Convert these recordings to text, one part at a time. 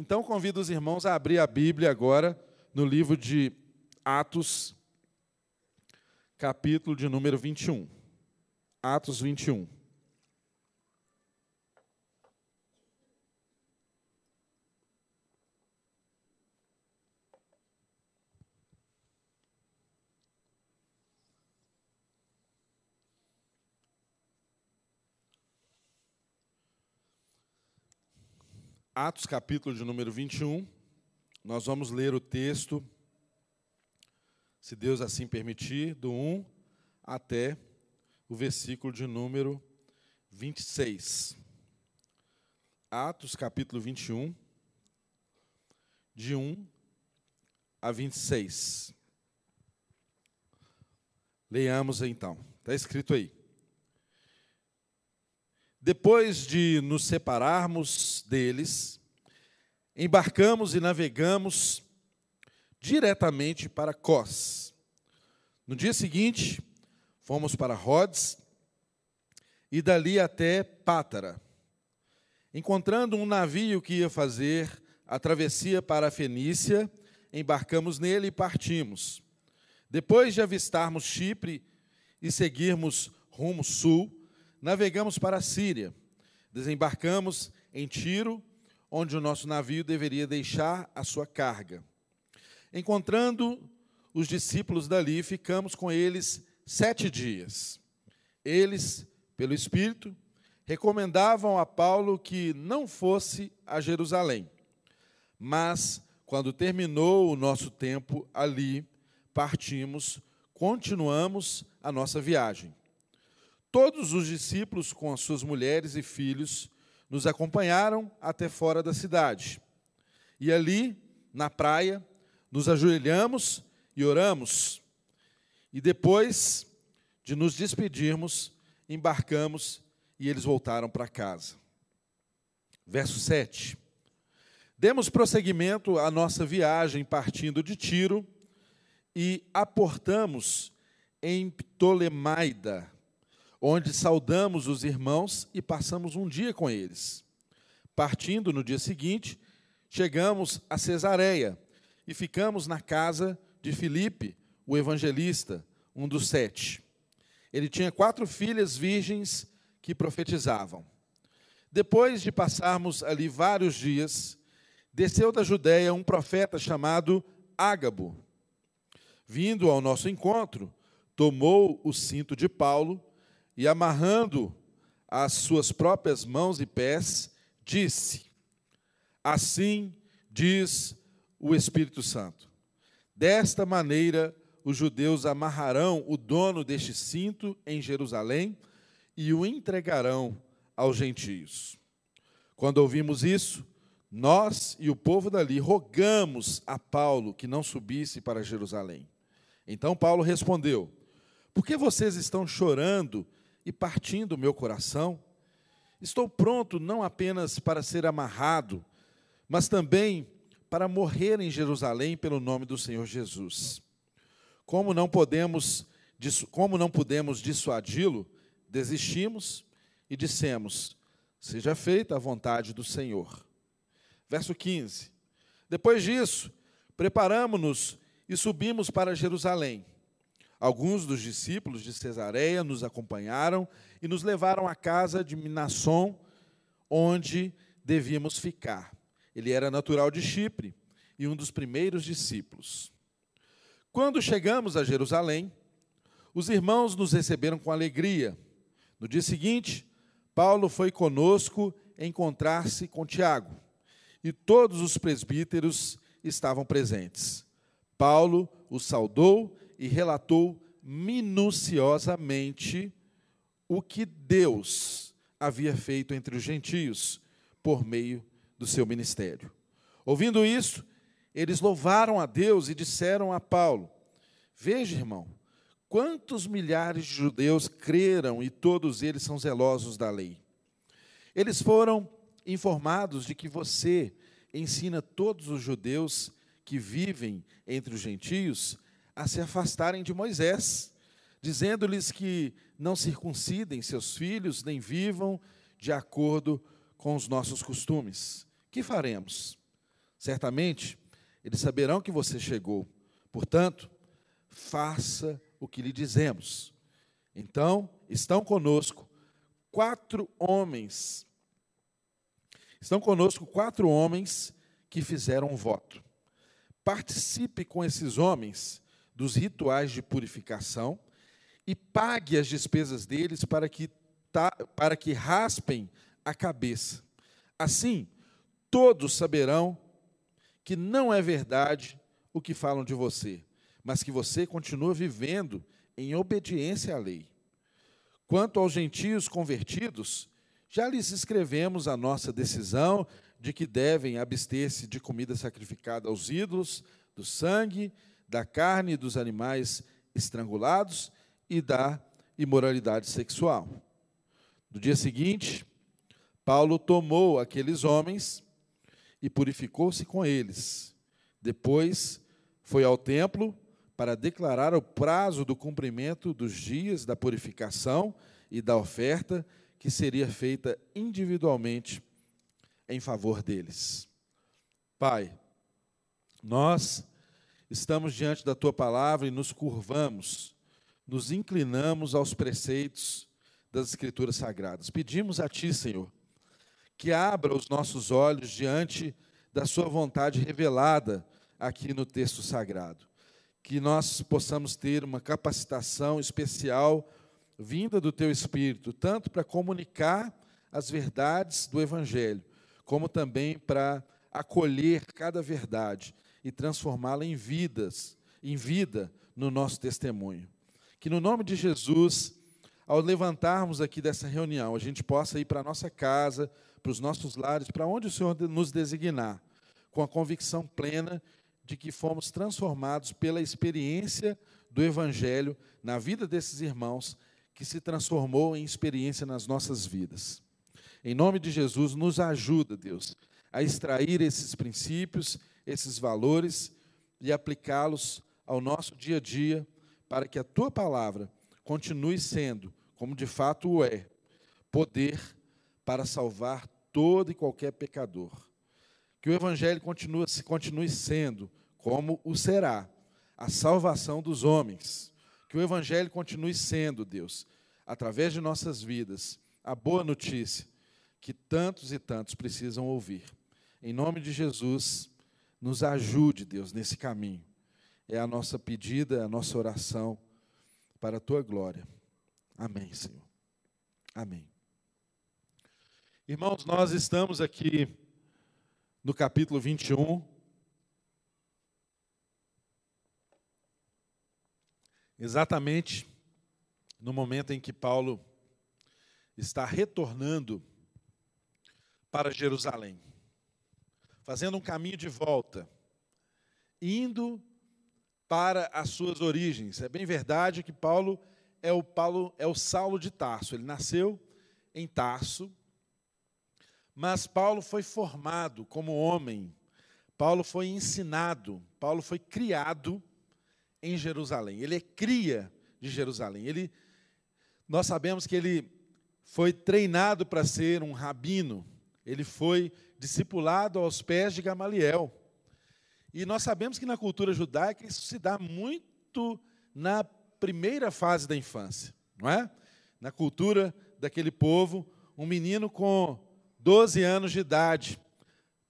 Então convido os irmãos a abrir a Bíblia agora no livro de Atos, capítulo de número 21. Atos 21. Atos, capítulo de número 21. Nós vamos ler o texto, se Deus assim permitir, do 1 até o versículo de número 26. Atos, capítulo 21, de 1 a 26. Leiamos então. Está escrito aí. Depois de nos separarmos deles, embarcamos e navegamos diretamente para Cós. No dia seguinte, fomos para Rhodes e dali até Pátara. Encontrando um navio que ia fazer a travessia para a Fenícia, embarcamos nele e partimos. Depois de avistarmos Chipre e seguirmos rumo sul, navegamos para a Síria. Desembarcamos em Tiro, onde o nosso navio deveria deixar a sua carga. Encontrando os discípulos dali, ficamos com eles sete dias. Eles, pelo Espírito, recomendavam a Paulo que não fosse a Jerusalém. Mas, quando terminou o nosso tempo ali, partimos, continuamos a nossa viagem. Todos os discípulos, com as suas mulheres e filhos, nos acompanharam até fora da cidade. E ali, na praia, nos ajoelhamos e oramos. E depois de nos despedirmos, embarcamos e eles voltaram para casa. Verso 7. Demos prosseguimento à nossa viagem partindo de Tiro e aportamos em Ptolemaida, onde saudamos os irmãos e passamos um dia com eles. Partindo no dia seguinte, chegamos a Cesareia e ficamos na casa de Filipe, o evangelista, um dos sete. Ele tinha quatro filhas virgens que profetizavam. Depois de passarmos ali vários dias, desceu da Judéia um profeta chamado Ágabo. Vindo ao nosso encontro, tomou o cinto de Paulo e amarrando as suas próprias mãos e pés, disse: Assim diz o Espírito Santo. Desta maneira, os judeus amarrarão o dono deste cinto em Jerusalém e o entregarão aos gentios. Quando ouvimos isso, nós e o povo dali rogamos a Paulo que não subisse para Jerusalém. Então Paulo respondeu: Por que vocês estão chorando e partindo o meu coração. Estou pronto não apenas para ser amarrado, mas também para morrer em Jerusalém pelo nome do Senhor Jesus. Como não podemos, como não pudemos dissuadi-lo, desistimos e dissemos: Seja feita a vontade do Senhor. Verso 15. Depois disso, preparamos-nos e subimos para Jerusalém. Alguns dos discípulos de Cesareia nos acompanharam e nos levaram à casa de Minasson, onde devíamos ficar. Ele era natural de Chipre e um dos primeiros discípulos. Quando chegamos a Jerusalém, os irmãos nos receberam com alegria. No dia seguinte, Paulo foi conosco encontrar-se com Tiago, e todos os presbíteros estavam presentes. Paulo os saudou e relatou minuciosamente o que Deus havia feito entre os gentios por meio do seu ministério. Ouvindo isso, eles louvaram a Deus e disseram a Paulo: Veja, irmão, quantos milhares de judeus creram e todos eles são zelosos da lei. Eles foram informados de que você ensina todos os judeus que vivem entre os gentios a se afastarem de Moisés, dizendo-lhes que não circuncidem seus filhos, nem vivam de acordo com os nossos costumes. Que faremos? Certamente, eles saberão que você chegou. Portanto, faça o que lhe dizemos. Então, estão conosco quatro homens. Estão conosco quatro homens que fizeram um voto. Participe com esses homens dos rituais de purificação e pague as despesas deles para que, para que raspem a cabeça. Assim, todos saberão que não é verdade o que falam de você, mas que você continua vivendo em obediência à lei. Quanto aos gentios convertidos, já lhes escrevemos a nossa decisão de que devem abster-se de comida sacrificada aos ídolos, do sangue, da carne dos animais estrangulados e da imoralidade sexual. No dia seguinte, Paulo tomou aqueles homens e purificou-se com eles. Depois foi ao templo para declarar o prazo do cumprimento dos dias da purificação e da oferta que seria feita individualmente em favor deles. Pai, nós estamos diante da tua palavra e nos curvamos, nos inclinamos aos preceitos das Escrituras Sagradas. Pedimos a Ti, Senhor, que abra os nossos olhos diante da Sua vontade revelada aqui no texto sagrado que nós possamos ter uma capacitação especial vinda do Teu Espírito, tanto para comunicar as verdades do Evangelho, como também para acolher cada verdade e transformá-la em vidas, em vida no nosso testemunho. Que no nome de Jesus, ao levantarmos aqui dessa reunião, a gente possa ir para a nossa casa, para os nossos lares, para onde o Senhor nos designar, com a convicção plena de que fomos transformados pela experiência do Evangelho na vida desses irmãos, que se transformou em experiência nas nossas vidas. Em nome de Jesus, nos ajuda, Deus, a extrair esses princípios, esses valores e aplicá-los ao nosso dia a dia, para que a tua palavra continue sendo, como de fato o é, poder para salvar todo e qualquer pecador. Que o Evangelho continue, continue sendo como o será a salvação dos homens. Que o Evangelho continue sendo, Deus, através de nossas vidas, a boa notícia que tantos e tantos precisam ouvir. Em nome de Jesus, nos ajude, Deus, nesse caminho. É a nossa pedida, é a nossa oração para a tua glória. Amém, Senhor. Amém. Irmãos, nós estamos aqui no capítulo 21 Exatamente no momento em que Paulo está retornando para Jerusalém, fazendo um caminho de volta, indo para as suas origens. É bem verdade que Paulo é o Paulo é o Saulo de Tarso. Ele nasceu em Tarso, mas Paulo foi formado como homem. Paulo foi ensinado, Paulo foi criado em Jerusalém. Ele é cria de Jerusalém. Ele, nós sabemos que ele foi treinado para ser um rabino. Ele foi discipulado aos pés de Gamaliel. E nós sabemos que na cultura judaica isso se dá muito na primeira fase da infância, não é? Na cultura daquele povo, um menino com 12 anos de idade,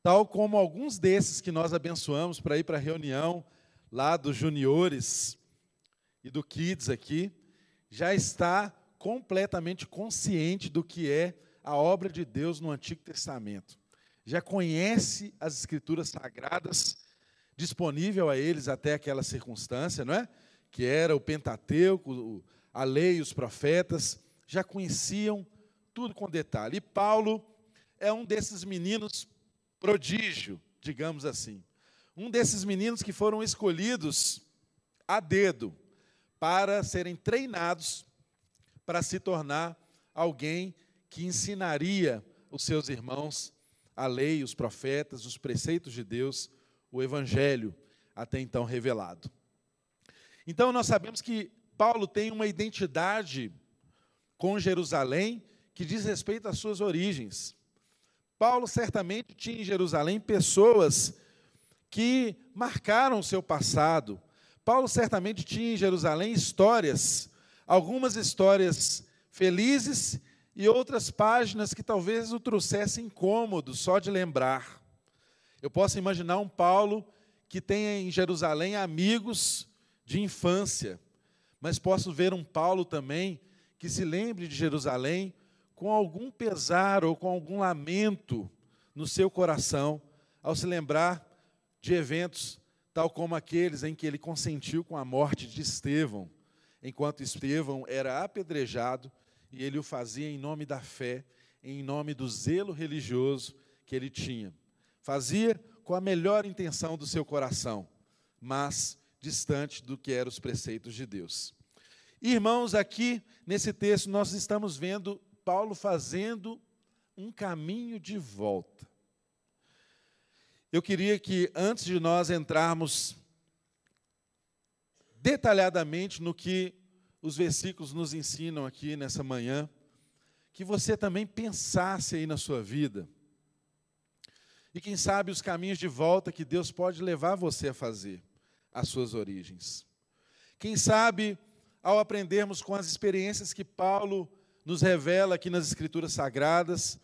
tal como alguns desses que nós abençoamos para ir para a reunião lá dos juniores e do kids aqui, já está completamente consciente do que é a obra de Deus no Antigo Testamento. Já conhece as escrituras sagradas disponível a eles até aquela circunstância, não é? Que era o Pentateuco, a lei e os profetas, já conheciam tudo com detalhe. E Paulo é um desses meninos prodígio, digamos assim um desses meninos que foram escolhidos a dedo para serem treinados para se tornar alguém que ensinaria os seus irmãos a lei, os profetas, os preceitos de Deus, o evangelho até então revelado. Então nós sabemos que Paulo tem uma identidade com Jerusalém que diz respeito às suas origens. Paulo certamente tinha em Jerusalém pessoas que marcaram o seu passado. Paulo certamente tinha em Jerusalém histórias, algumas histórias felizes e outras páginas que talvez o trouxessem incômodo só de lembrar. Eu posso imaginar um Paulo que tenha em Jerusalém amigos de infância, mas posso ver um Paulo também que se lembre de Jerusalém com algum pesar ou com algum lamento no seu coração ao se lembrar de eventos tal como aqueles em que ele consentiu com a morte de Estevão, enquanto Estevão era apedrejado e ele o fazia em nome da fé, em nome do zelo religioso que ele tinha. Fazia com a melhor intenção do seu coração, mas distante do que eram os preceitos de Deus. Irmãos, aqui nesse texto nós estamos vendo Paulo fazendo um caminho de volta. Eu queria que, antes de nós entrarmos detalhadamente no que os versículos nos ensinam aqui nessa manhã, que você também pensasse aí na sua vida. E quem sabe os caminhos de volta que Deus pode levar você a fazer, as suas origens. Quem sabe, ao aprendermos com as experiências que Paulo nos revela aqui nas Escrituras Sagradas,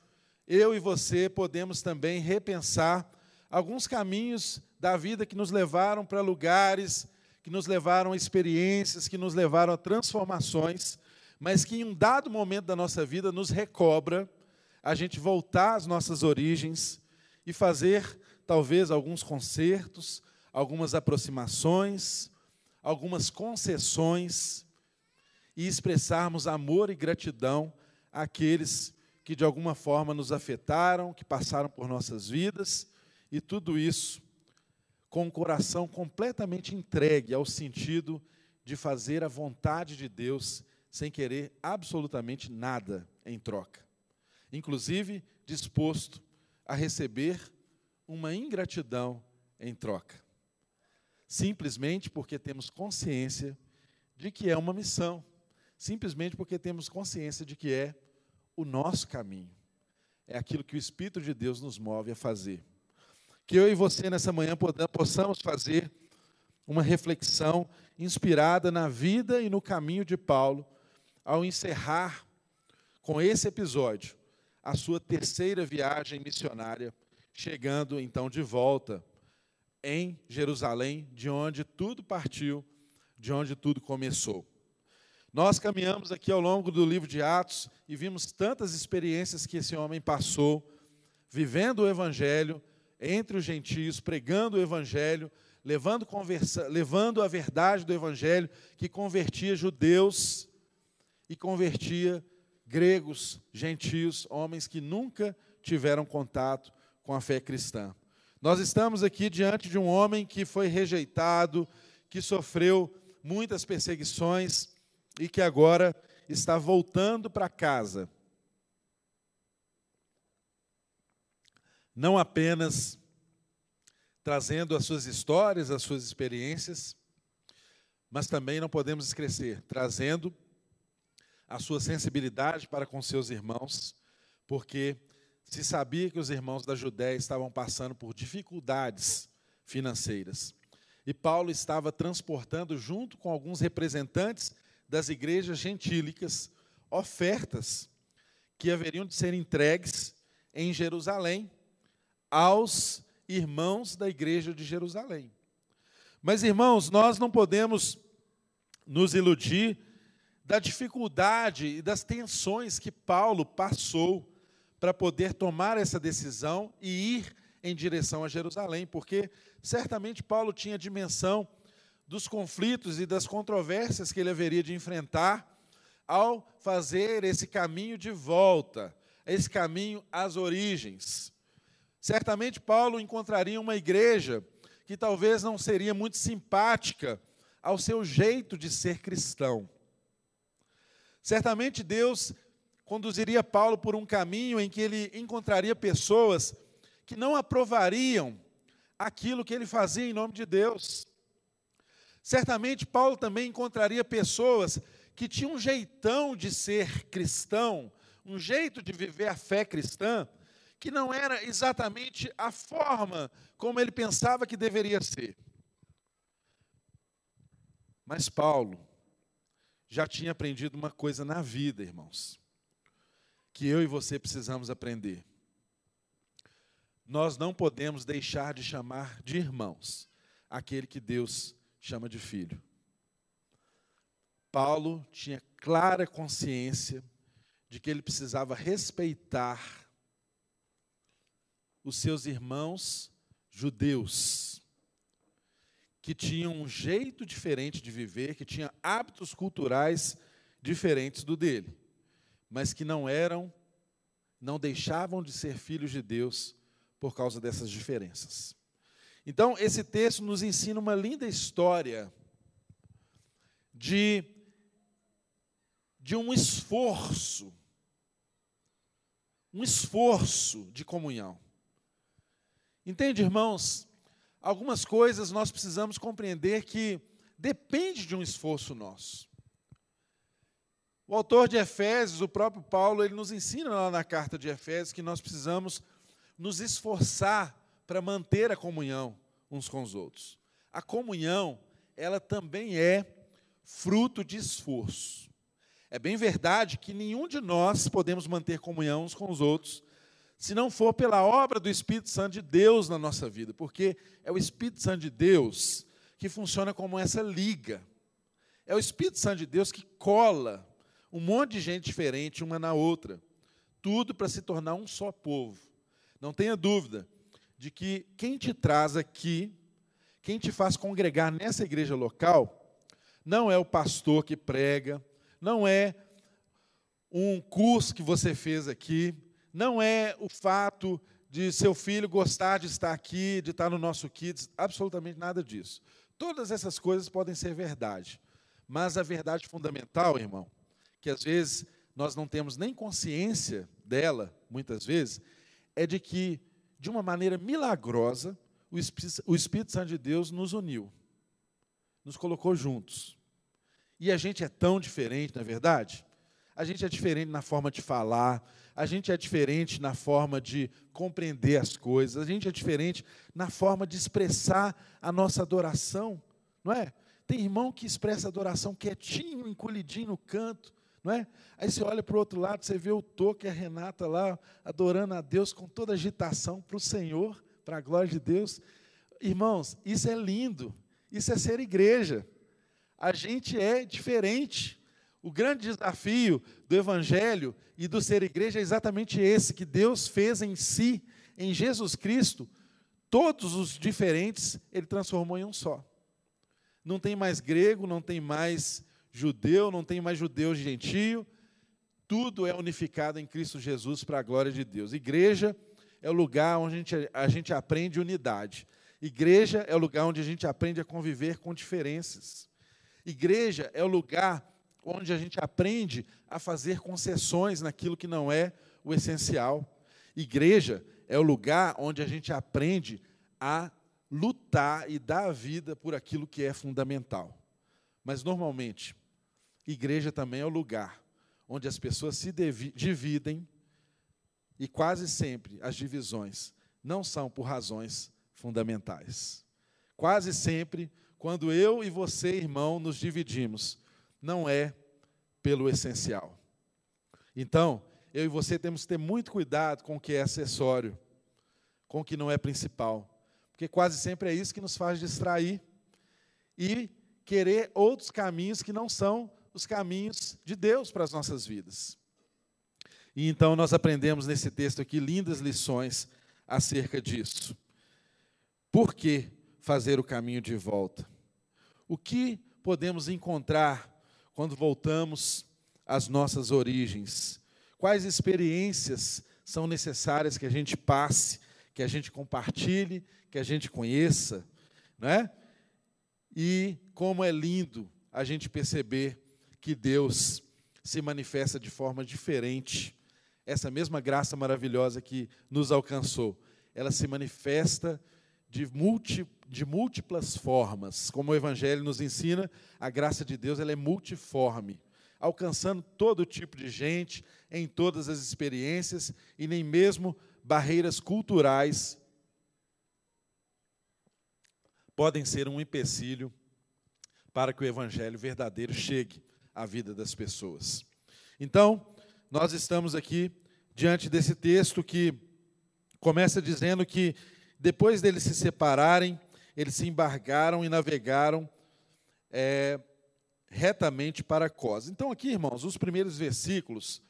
eu e você podemos também repensar alguns caminhos da vida que nos levaram para lugares, que nos levaram a experiências, que nos levaram a transformações, mas que em um dado momento da nossa vida nos recobra a gente voltar às nossas origens e fazer talvez alguns concertos, algumas aproximações, algumas concessões e expressarmos amor e gratidão àqueles que de alguma forma nos afetaram, que passaram por nossas vidas e tudo isso com o coração completamente entregue ao sentido de fazer a vontade de Deus sem querer absolutamente nada em troca. Inclusive disposto a receber uma ingratidão em troca. Simplesmente porque temos consciência de que é uma missão. Simplesmente porque temos consciência de que é o nosso caminho. É aquilo que o Espírito de Deus nos move a fazer que eu e você nessa manhã possamos fazer uma reflexão inspirada na vida e no caminho de Paulo, ao encerrar com esse episódio a sua terceira viagem missionária, chegando então de volta em Jerusalém, de onde tudo partiu, de onde tudo começou. Nós caminhamos aqui ao longo do livro de Atos e vimos tantas experiências que esse homem passou, vivendo o Evangelho, entre os gentios, pregando o Evangelho, levando, conversa, levando a verdade do Evangelho que convertia judeus e convertia gregos, gentios, homens que nunca tiveram contato com a fé cristã. Nós estamos aqui diante de um homem que foi rejeitado, que sofreu muitas perseguições e que agora está voltando para casa não apenas trazendo as suas histórias, as suas experiências, mas também não podemos esquecer, trazendo a sua sensibilidade para com seus irmãos, porque se sabia que os irmãos da Judéia estavam passando por dificuldades financeiras. E Paulo estava transportando, junto com alguns representantes das igrejas gentílicas, ofertas que haveriam de ser entregues em Jerusalém aos irmãos da igreja de Jerusalém. Mas, irmãos, nós não podemos nos iludir da dificuldade e das tensões que Paulo passou para poder tomar essa decisão e ir em direção a Jerusalém, porque certamente Paulo tinha dimensão dos conflitos e das controvérsias que ele haveria de enfrentar ao fazer esse caminho de volta, esse caminho às origens. Certamente Paulo encontraria uma igreja que talvez não seria muito simpática ao seu jeito de ser cristão. Certamente Deus conduziria Paulo por um caminho em que ele encontraria pessoas que não aprovariam aquilo que ele fazia em nome de Deus. Certamente Paulo também encontraria pessoas que tinham um jeitão de ser cristão, um jeito de viver a fé cristã, que não era exatamente a forma como ele pensava que deveria ser. Mas Paulo já tinha aprendido uma coisa na vida, irmãos, que eu e você precisamos aprender. Nós não podemos deixar de chamar de irmãos aquele que Deus chama de filho. Paulo tinha clara consciência de que ele precisava respeitar os seus irmãos judeus, que tinham um jeito diferente de viver, que tinham hábitos culturais diferentes do dele, mas que não eram, não deixavam de ser filhos de Deus por causa dessas diferenças. Então, esse texto nos ensina uma linda história de, de um esforço, um esforço de comunhão. Entende, irmãos? Algumas coisas nós precisamos compreender que depende de um esforço nosso. O autor de Efésios, o próprio Paulo, ele nos ensina lá na carta de Efésios que nós precisamos nos esforçar para manter a comunhão uns com os outros. A comunhão, ela também é fruto de esforço. É bem verdade que nenhum de nós podemos manter comunhão uns com os outros se não for pela obra do Espírito Santo de Deus na nossa vida, porque é o Espírito Santo de Deus que funciona como essa liga. É o Espírito Santo de Deus que cola um monte de gente diferente uma na outra, tudo para se tornar um só povo. Não tenha dúvida de que quem te traz aqui, quem te faz congregar nessa igreja local, não é o pastor que prega, não é um curso que você fez aqui, não é o fato de seu filho gostar de estar aqui, de estar no nosso Kids, absolutamente nada disso. Todas essas coisas podem ser verdade, mas a verdade fundamental, irmão, que às vezes nós não temos nem consciência dela, muitas vezes, é de que, de uma maneira milagrosa, o Espírito Santo de Deus nos uniu, nos colocou juntos. E a gente é tão diferente, na é verdade? A gente é diferente na forma de falar, a gente é diferente na forma de compreender as coisas, a gente é diferente na forma de expressar a nossa adoração, não é? Tem irmão que expressa adoração quietinho, encolhidinho no canto, não é? Aí você olha para o outro lado, você vê o Toque a Renata lá adorando a Deus com toda agitação para o Senhor, para a glória de Deus. Irmãos, isso é lindo, isso é ser igreja. A gente é diferente. O grande desafio do Evangelho e do ser igreja é exatamente esse: que Deus fez em si, em Jesus Cristo, todos os diferentes, Ele transformou em um só. Não tem mais grego, não tem mais judeu, não tem mais judeu gentio, tudo é unificado em Cristo Jesus para a glória de Deus. Igreja é o lugar onde a gente, a gente aprende unidade. Igreja é o lugar onde a gente aprende a conviver com diferenças. Igreja é o lugar onde a gente aprende a fazer concessões naquilo que não é o essencial. Igreja é o lugar onde a gente aprende a lutar e dar a vida por aquilo que é fundamental. Mas, normalmente, igreja também é o lugar onde as pessoas se dividem e quase sempre as divisões não são por razões fundamentais. Quase sempre, quando eu e você, irmão, nos dividimos, não é pelo essencial. Então, eu e você temos que ter muito cuidado com o que é acessório, com o que não é principal, porque quase sempre é isso que nos faz distrair e querer outros caminhos que não são os caminhos de Deus para as nossas vidas. E então nós aprendemos nesse texto aqui lindas lições acerca disso. Por que fazer o caminho de volta? O que podemos encontrar quando voltamos às nossas origens? Quais experiências são necessárias que a gente passe, que a gente compartilhe, que a gente conheça, não é? E como é lindo a gente perceber que Deus se manifesta de forma diferente. Essa mesma graça maravilhosa que nos alcançou, ela se manifesta de, de múltiplas formas. Como o Evangelho nos ensina, a graça de Deus ela é multiforme, alcançando todo tipo de gente, em todas as experiências, e nem mesmo barreiras culturais podem ser um empecilho para que o evangelho verdadeiro chegue à vida das pessoas. Então, nós estamos aqui diante desse texto que começa dizendo que depois deles se separarem, eles se embargaram e navegaram é, retamente para Cos. Então, aqui, irmãos, os primeiros versículos,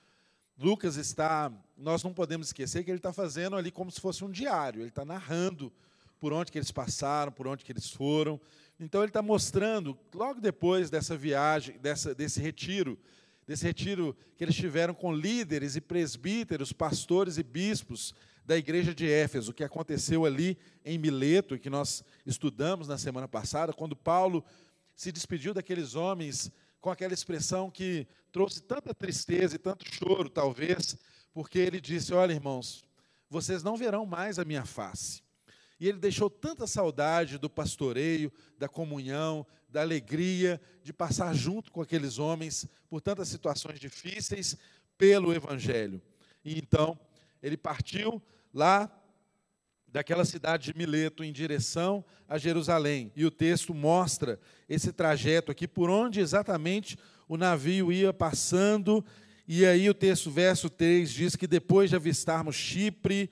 Lucas está, nós não podemos esquecer que ele está fazendo ali como se fosse um diário, ele está narrando por onde que eles passaram, por onde que eles foram. Então ele está mostrando, logo depois dessa viagem, dessa, desse retiro, desse retiro que eles tiveram com líderes e presbíteros, pastores e bispos da igreja de Éfeso, que aconteceu ali em Mileto, que nós estudamos na semana passada, quando Paulo se despediu daqueles homens com aquela expressão que trouxe tanta tristeza e tanto choro, talvez, porque ele disse: Olha, irmãos, vocês não verão mais a minha face. E ele deixou tanta saudade do pastoreio, da comunhão, da alegria de passar junto com aqueles homens por tantas situações difíceis pelo Evangelho. E então ele partiu lá daquela cidade de Mileto em direção a Jerusalém. E o texto mostra esse trajeto aqui, por onde exatamente o navio ia passando. E aí o texto, verso 3, diz que depois de avistarmos Chipre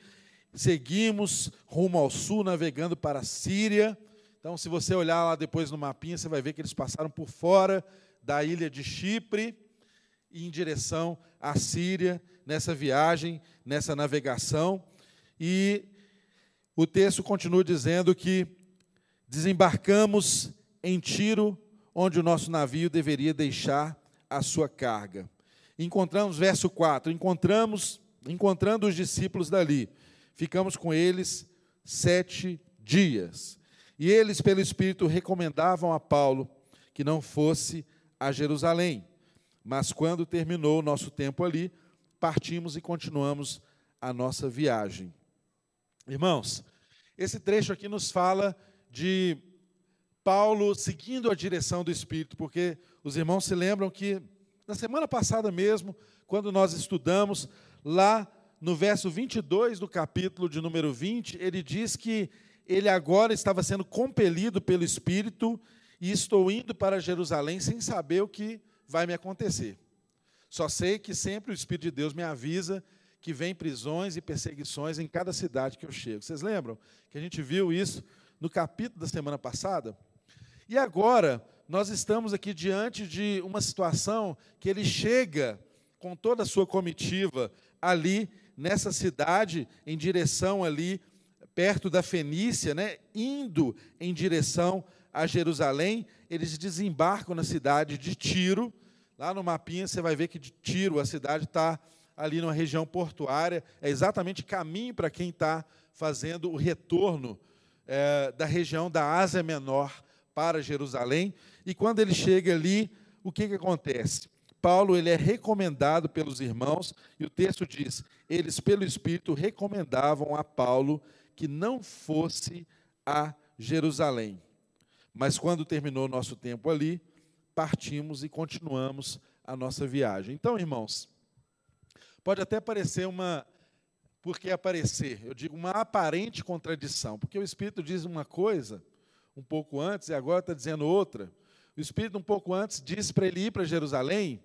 seguimos rumo ao sul, navegando para a Síria. Então, se você olhar lá depois no mapinha, você vai ver que eles passaram por fora da ilha de Chipre em direção à Síria, nessa viagem, nessa navegação. E o texto continua dizendo que desembarcamos em Tiro, onde o nosso navio deveria deixar a sua carga. Encontramos, verso 4, encontramos, encontrando os discípulos dali, ficamos com eles sete dias. E eles, pelo Espírito, recomendavam a Paulo que não fosse a Jerusalém. Mas quando terminou o nosso tempo ali, partimos e continuamos a nossa viagem. Irmãos, esse trecho aqui nos fala de Paulo seguindo a direção do Espírito, porque os irmãos se lembram que na semana passada mesmo, quando nós estudamos lá no verso 22 do capítulo de número 20, ele diz que ele agora estava sendo compelido pelo Espírito e estou indo para Jerusalém sem saber o que vai me acontecer. Só sei que sempre o Espírito de Deus me avisa que vem prisões e perseguições em cada cidade que eu chego. Vocês lembram que a gente viu isso no capítulo da semana passada? E agora, nós estamos aqui diante de uma situação que ele chega com toda a sua comitiva ali nessa cidade, em direção ali, perto da Fenícia, né, indo em direção a Jerusalém, eles desembarcam na cidade de Tiro. Lá no mapinha você vai ver que de Tiro a cidade está ali numa região portuária, é exatamente caminho para quem está fazendo o retorno é, da região da Ásia Menor para Jerusalém. E quando ele chega ali, o que, que acontece? Paulo ele é recomendado pelos irmãos, e o texto diz: eles, pelo Espírito, recomendavam a Paulo que não fosse a Jerusalém. Mas quando terminou nosso tempo ali, partimos e continuamos a nossa viagem. Então, irmãos, pode até parecer uma. Por que aparecer? Eu digo uma aparente contradição, porque o Espírito diz uma coisa um pouco antes e agora está dizendo outra. O Espírito, um pouco antes, disse para ele ir para Jerusalém,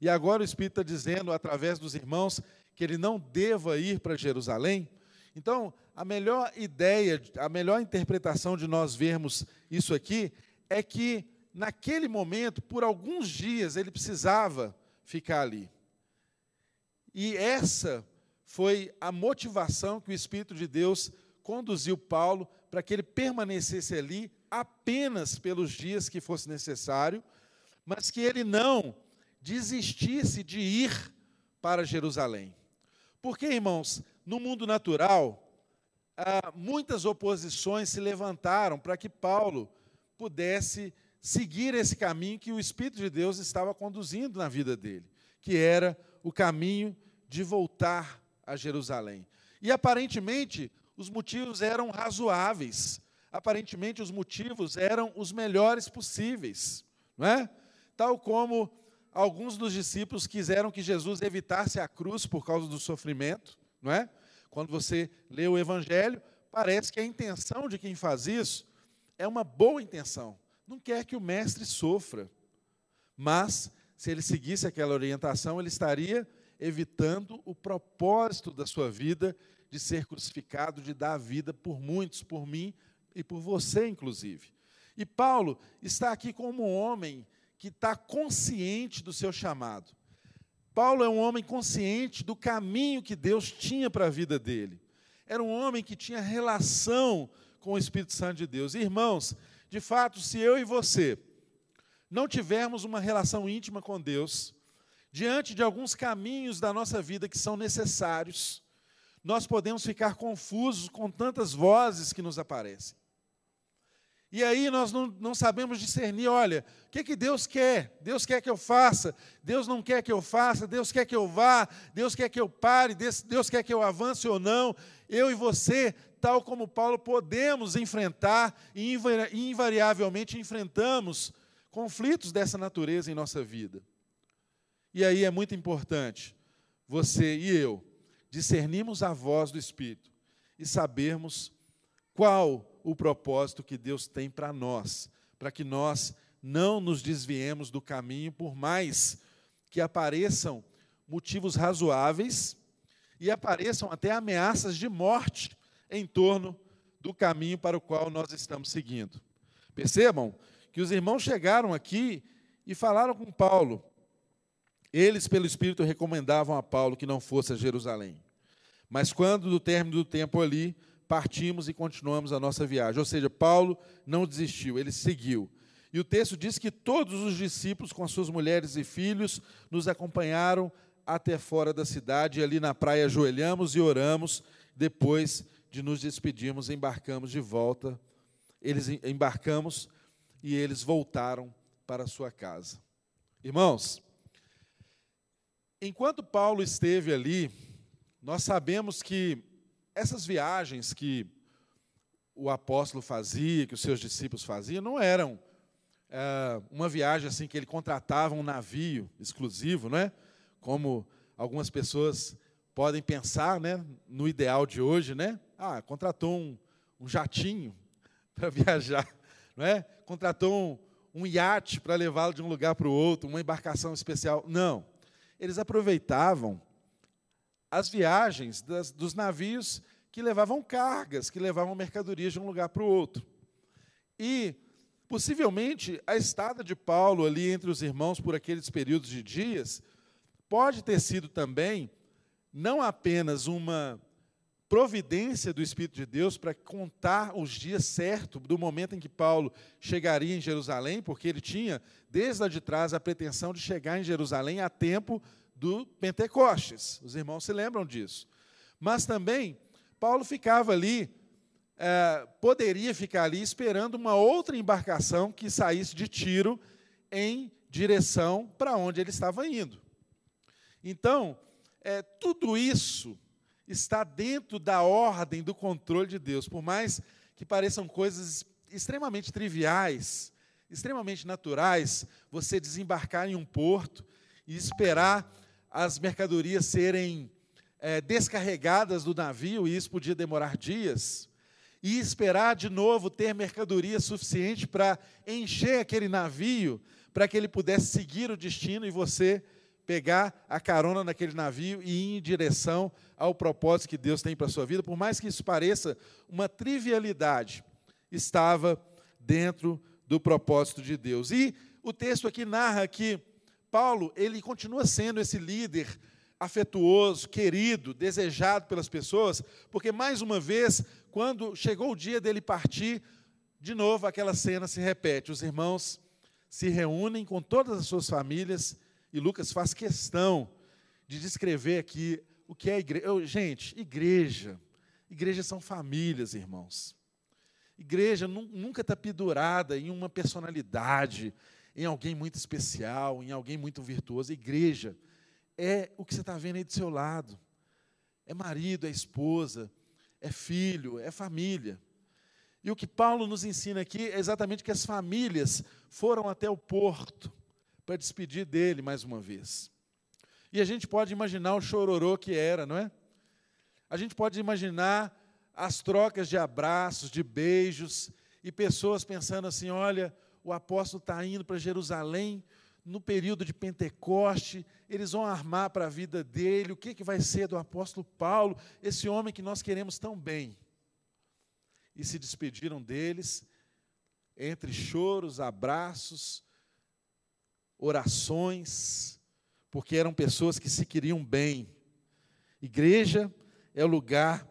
e agora o Espírito está dizendo, através dos irmãos, que ele não deva ir para Jerusalém. Então, a melhor ideia, a melhor interpretação de nós vermos isso aqui é que, naquele momento, por alguns dias, ele precisava ficar ali. E essa foi a motivação que o Espírito de Deus conduziu Paulo para que ele permanecesse ali apenas pelos dias que fosse necessário, mas que ele não desistisse de ir para Jerusalém. Porque, irmãos, no mundo natural, muitas oposições se levantaram para que Paulo pudesse seguir esse caminho que o Espírito de Deus estava conduzindo na vida dele, que era o caminho de voltar a Jerusalém. E aparentemente os motivos eram razoáveis, aparentemente os motivos eram os melhores possíveis, não é? Tal como alguns dos discípulos quiseram que Jesus evitasse a cruz por causa do sofrimento, não é? Quando você lê o Evangelho, parece que a intenção de quem faz isso é uma boa intenção. Não quer que o mestre sofra. Mas, se ele seguisse aquela orientação, ele estaria evitando o propósito da sua vida de ser crucificado, de dar a vida por muitos, por mim e por você, inclusive. E Paulo está aqui como um homem que está consciente do seu chamado. Paulo é um homem consciente do caminho que Deus tinha para a vida dele. Era um homem que tinha relação com o Espírito Santo de Deus. Irmãos, de fato, se eu e você não tivermos uma relação íntima com Deus, diante de alguns caminhos da nossa vida que são necessários, nós podemos ficar confusos com tantas vozes que nos aparecem. E aí nós não, não sabemos discernir, olha, o que, que Deus quer? Deus quer que eu faça, Deus não quer que eu faça, Deus quer que eu vá, Deus quer que eu pare, Deus, Deus quer que eu avance ou não. Eu e você, tal como Paulo, podemos enfrentar e invariavelmente enfrentamos conflitos dessa natureza em nossa vida. E aí é muito importante você e eu discernirmos a voz do Espírito e sabermos qual o propósito que Deus tem para nós, para que nós não nos desviemos do caminho, por mais que apareçam motivos razoáveis e apareçam até ameaças de morte em torno do caminho para o qual nós estamos seguindo. Percebam que os irmãos chegaram aqui e falaram com Paulo. Eles, pelo Espírito, recomendavam a Paulo que não fosse a Jerusalém. Mas quando, do término do tempo ali, partimos e continuamos a nossa viagem. Ou seja, Paulo não desistiu, ele seguiu. E o texto diz que todos os discípulos, com as suas mulheres e filhos, nos acompanharam até fora da cidade. E ali na praia ajoelhamos e oramos. Depois de nos despedirmos, embarcamos de volta. Eles embarcamos e eles voltaram para sua casa. Irmãos, enquanto Paulo esteve ali, nós sabemos que essas viagens que o apóstolo fazia, que os seus discípulos faziam, não eram é, uma viagem assim que ele contratava um navio exclusivo, não é? Como algumas pessoas podem pensar, né? No ideal de hoje, né? Ah, contratou um, um jatinho para viajar, não é? Contratou um, um iate para levá-lo de um lugar para o outro, uma embarcação especial. Não. Eles aproveitavam as viagens das, dos navios que levavam cargas, que levavam mercadorias de um lugar para o outro. E, possivelmente, a estada de Paulo ali entre os irmãos por aqueles períodos de dias pode ter sido também não apenas uma providência do Espírito de Deus para contar os dias certos do momento em que Paulo chegaria em Jerusalém, porque ele tinha, desde lá de trás, a pretensão de chegar em Jerusalém a tempo do Pentecostes. Os irmãos se lembram disso. Mas também, Paulo ficava ali, é, poderia ficar ali esperando uma outra embarcação que saísse de Tiro em direção para onde ele estava indo. Então, é, tudo isso está dentro da ordem, do controle de Deus, por mais que pareçam coisas extremamente triviais, extremamente naturais, você desembarcar em um porto e esperar as mercadorias serem é, descarregadas do navio, e isso podia demorar dias, e esperar de novo ter mercadoria suficiente para encher aquele navio, para que ele pudesse seguir o destino e você pegar a carona naquele navio e ir em direção ao propósito que Deus tem para a sua vida, por mais que isso pareça uma trivialidade, estava dentro do propósito de Deus. E o texto aqui narra que Paulo, ele continua sendo esse líder afetuoso, querido, desejado pelas pessoas, porque mais uma vez, quando chegou o dia dele partir, de novo aquela cena se repete. Os irmãos se reúnem com todas as suas famílias e Lucas faz questão de descrever aqui o que é igreja. Gente, igreja. Igreja são famílias, irmãos. Igreja nunca está pendurada em uma personalidade, em alguém muito especial, em alguém muito virtuoso. Igreja é o que você está vendo aí do seu lado. É marido, é esposa, é filho, é família. E o que Paulo nos ensina aqui é exatamente que as famílias foram até o porto para despedir dele mais uma vez. E a gente pode imaginar o chororô que era, não é? A gente pode imaginar as trocas de abraços, de beijos, e pessoas pensando assim: olha, o apóstolo está indo para Jerusalém no período de Pentecoste, eles vão armar para a vida dele, o que, que vai ser do apóstolo Paulo, esse homem que nós queremos tão bem. E se despediram deles, entre choros, abraços, orações, porque eram pessoas que se queriam bem. Igreja é o lugar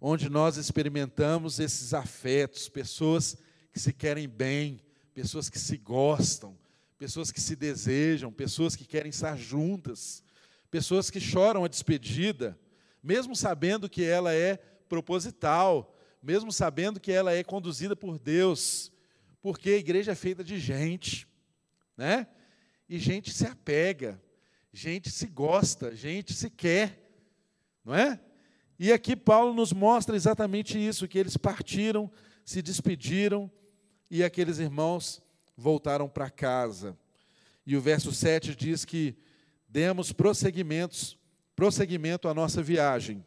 onde nós experimentamos esses afetos, pessoas que se querem bem, pessoas que se gostam, pessoas que se desejam, pessoas que querem estar juntas, pessoas que choram a despedida, mesmo sabendo que ela é proposital, mesmo sabendo que ela é conduzida por Deus, porque a igreja é feita de gente, né? E gente se apega, gente se gosta, gente se quer, não é? E aqui Paulo nos mostra exatamente isso, que eles partiram, se despediram e aqueles irmãos voltaram para casa. E o verso 7 diz que demos prosseguimentos, prosseguimento à nossa viagem.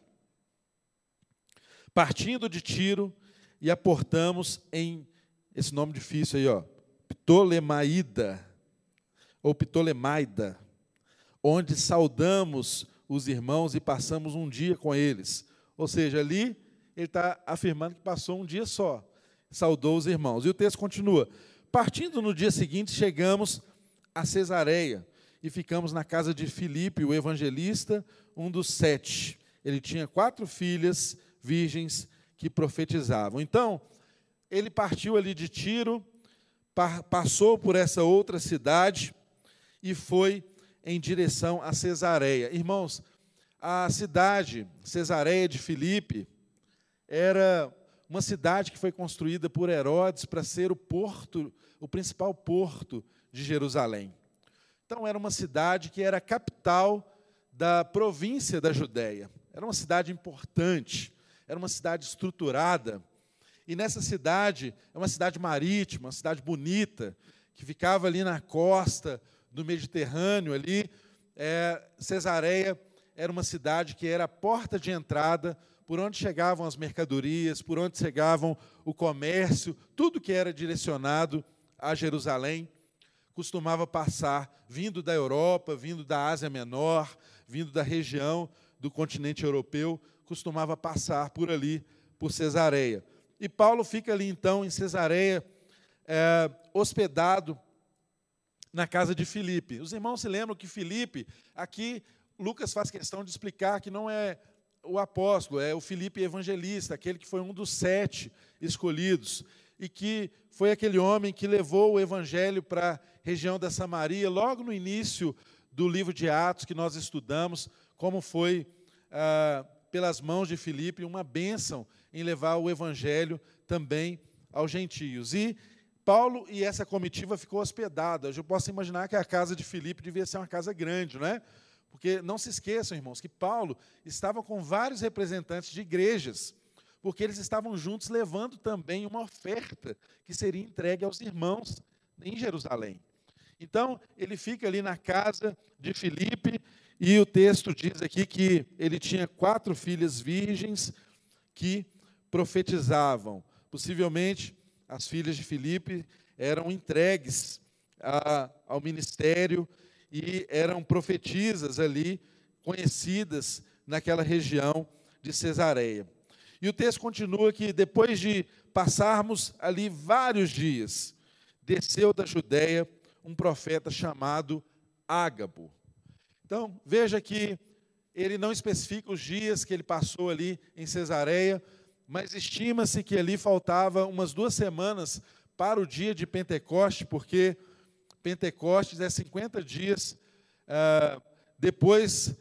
Partindo de Tiro e aportamos em esse nome difícil aí, ó, Ptolemaida ou Ptolemaida, onde saudamos os irmãos e passamos um dia com eles. Ou seja, ali ele está afirmando que passou um dia só, saudou os irmãos. E o texto continua: Partindo no dia seguinte, chegamos a Cesareia e ficamos na casa de Filipe, o evangelista, um dos sete. Ele tinha quatro filhas virgens que profetizavam. Então, ele partiu ali de Tiro, passou por essa outra cidade e foi em direção a Cesareia. Irmãos, a cidade Cesareia de Filipe era uma cidade que foi construída por Herodes para ser o porto, o principal porto de Jerusalém. Então era uma cidade que era capital da província da Judéia. Era uma cidade importante, era uma cidade estruturada. E nessa cidade, é uma cidade marítima, uma cidade bonita, que ficava ali na costa do Mediterrâneo, ali. É, Cesareia era uma cidade que era a porta de entrada por onde chegavam as mercadorias, por onde chegavam o comércio, tudo que era direcionado a Jerusalém costumava passar vindo da Europa, vindo da Ásia Menor, vindo da região do continente europeu, costumava passar por ali, por Cesareia. E Paulo fica ali então em Cesareia, é, hospedado na casa de Filipe. Os irmãos se lembram que Filipe, aqui Lucas faz questão de explicar que não é o apóstolo, é o Filipe evangelista, aquele que foi um dos sete escolhidos e que foi aquele homem que levou o evangelho para a região da Samaria, logo no início do livro de Atos que nós estudamos, como foi ah, pelas mãos de Filipe uma bênção em levar o evangelho também aos gentios. E Paulo e essa comitiva ficou hospedada. Eu posso imaginar que a casa de Filipe devia ser uma casa grande, não é? Porque não se esqueçam, irmãos, que Paulo estava com vários representantes de igrejas porque eles estavam juntos levando também uma oferta que seria entregue aos irmãos em Jerusalém. Então, ele fica ali na casa de Filipe, e o texto diz aqui que ele tinha quatro filhas virgens que profetizavam. Possivelmente, as filhas de Filipe eram entregues a, ao ministério e eram profetisas ali, conhecidas naquela região de Cesareia. E o texto continua que depois de passarmos ali vários dias, desceu da Judéia um profeta chamado Ágabo. Então, veja que ele não especifica os dias que ele passou ali em Cesareia, mas estima-se que ali faltava umas duas semanas para o dia de Pentecoste, porque Pentecostes é 50 dias ah, depois,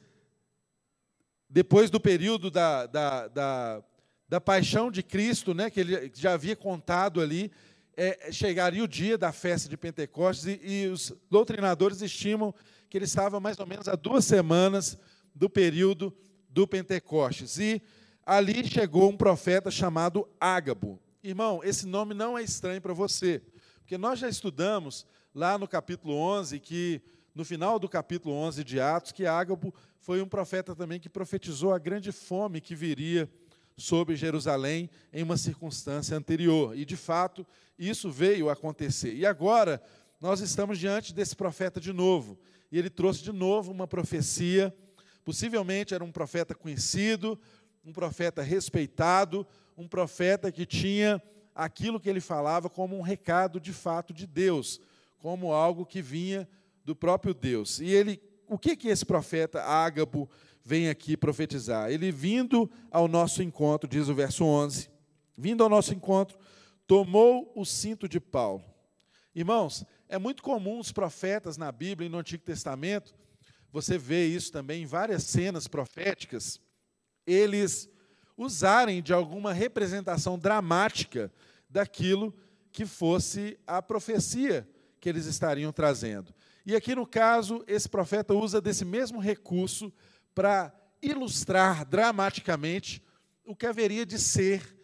depois do período da, da, da, da paixão de Cristo, né, que ele já havia contado ali, é, chegaria o dia da festa de Pentecostes e, e, os doutrinadores estimam que ele estava mais ou menos a duas semanas do período do Pentecostes. E ali chegou um profeta chamado Ágabo. Irmão, esse nome não é estranho para você, porque nós já estudamos lá no capítulo 11 que no final do capítulo 11 de Atos que Ágabo foi um profeta também que profetizou a grande fome que viria sobre Jerusalém em uma circunstância anterior. E, de fato, isso veio a acontecer. E agora, nós estamos diante desse profeta de novo. E ele trouxe de novo uma profecia. Possivelmente era um profeta conhecido, um profeta respeitado, um profeta que tinha aquilo que ele falava como um recado de fato de Deus, como algo que vinha do próprio Deus. E ele, o que que esse profeta Ágabo vem aqui profetizar? Ele vindo ao nosso encontro, diz o verso 11, vindo ao nosso encontro, tomou o cinto de Paulo. Irmãos, é muito comum os profetas na Bíblia e no Antigo Testamento, você vê isso também em várias cenas proféticas, eles usarem de alguma representação dramática daquilo que fosse a profecia que eles estariam trazendo. E aqui no caso, esse profeta usa desse mesmo recurso para ilustrar dramaticamente o que haveria de ser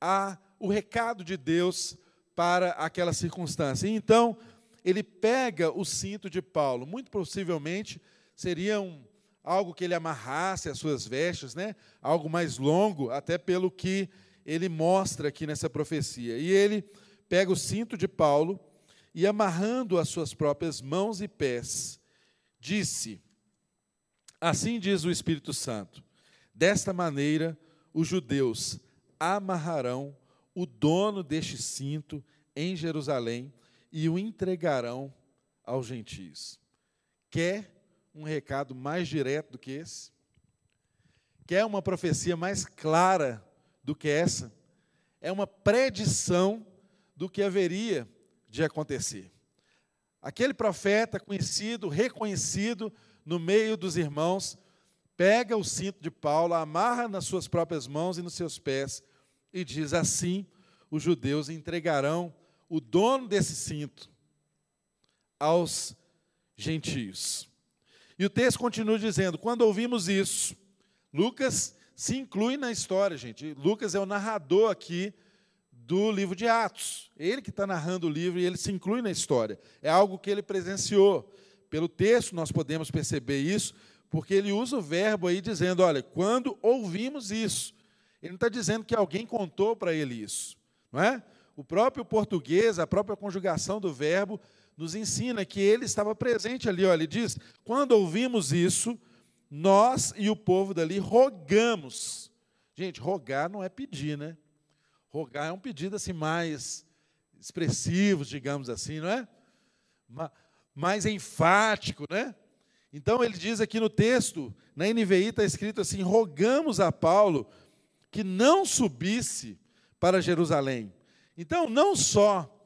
a, o recado de Deus para aquela circunstância. E então, ele pega o cinto de Paulo, muito possivelmente seria um, algo que ele amarrasse as suas vestes, né? algo mais longo, até pelo que ele mostra aqui nessa profecia. E ele pega o cinto de Paulo e, amarrando as suas próprias mãos e pés, disse: Assim diz o Espírito Santo: desta maneira os judeus amarrarão o dono deste cinto em Jerusalém e o entregarão aos gentios. Quer um recado mais direto do que esse? Quer uma profecia mais clara do que essa? É uma predição do que haveria de acontecer. Aquele profeta conhecido, reconhecido no meio dos irmãos, pega o cinto de Paulo, amarra nas suas próprias mãos e nos seus pés e diz: Assim os judeus entregarão o dono desse cinto aos gentios. E o texto continua dizendo: quando ouvimos isso, Lucas se inclui na história, gente. Lucas é o narrador aqui do livro de Atos. Ele que está narrando o livro e ele se inclui na história. É algo que ele presenciou. Pelo texto nós podemos perceber isso, porque ele usa o verbo aí dizendo: olha, quando ouvimos isso. Ele não está dizendo que alguém contou para ele isso, não é? O próprio português, a própria conjugação do verbo nos ensina que ele estava presente ali. Olha, ele diz: quando ouvimos isso, nós e o povo dali rogamos. Gente, rogar não é pedir, né? Rogar é um pedido assim mais expressivo, digamos assim, não é? Mais enfático, né? Então ele diz aqui no texto, na NVI está escrito assim: rogamos a Paulo que não subisse para Jerusalém. Então, não só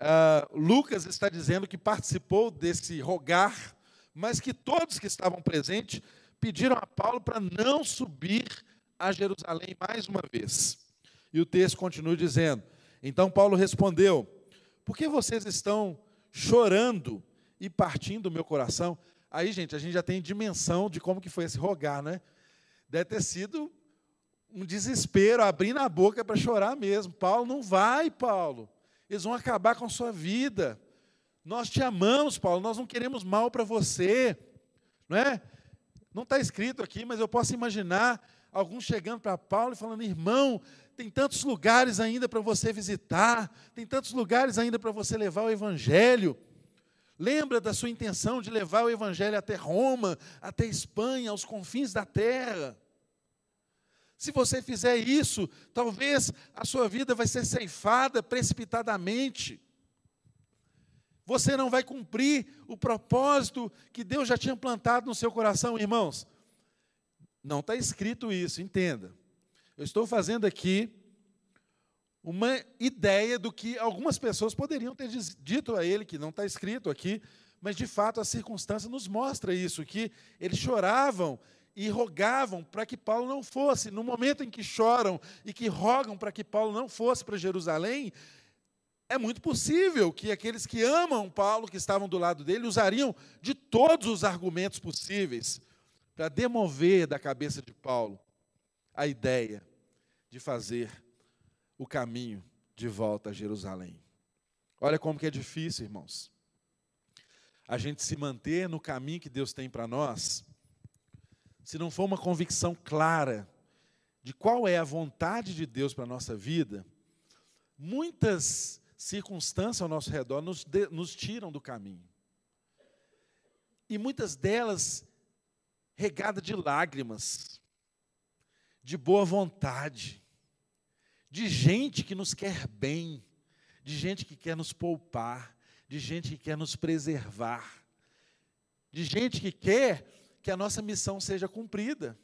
Uh, Lucas está dizendo que participou desse rogar, mas que todos que estavam presentes pediram a Paulo para não subir a Jerusalém mais uma vez. E o texto continua dizendo: Então Paulo respondeu: Por que vocês estão chorando e partindo o meu coração? Aí, gente, a gente já tem dimensão de como que foi esse rogar, né? Deve ter sido um desespero, abrindo a boca para chorar mesmo. Paulo, não vai, Paulo eles vão acabar com a sua vida. Nós te amamos, Paulo, nós não queremos mal para você. Não é? Não está escrito aqui, mas eu posso imaginar alguns chegando para Paulo e falando: irmão, tem tantos lugares ainda para você visitar, tem tantos lugares ainda para você levar o Evangelho. Lembra da sua intenção de levar o Evangelho até Roma, até Espanha, aos confins da terra. Se você fizer isso, talvez a sua vida vai ser ceifada precipitadamente. Você não vai cumprir o propósito que Deus já tinha plantado no seu coração, irmãos. Não está escrito isso, entenda. Eu estou fazendo aqui uma ideia do que algumas pessoas poderiam ter dito a ele, que não está escrito aqui, mas de fato a circunstância nos mostra isso, que eles choravam e rogavam para que Paulo não fosse. No momento em que choram e que rogam para que Paulo não fosse para Jerusalém, é muito possível que aqueles que amam Paulo, que estavam do lado dele, usariam de todos os argumentos possíveis para demover da cabeça de Paulo a ideia de fazer o caminho de volta a Jerusalém. Olha como que é difícil, irmãos. a gente se manter no caminho que Deus tem para nós, se não for uma convicção clara de qual é a vontade de Deus para a nossa vida, muitas circunstâncias ao nosso redor nos, de, nos tiram do caminho. E muitas delas regada de lágrimas, de boa vontade, de gente que nos quer bem, de gente que quer nos poupar, de gente que quer nos preservar, de gente que quer que a nossa missão seja cumprida,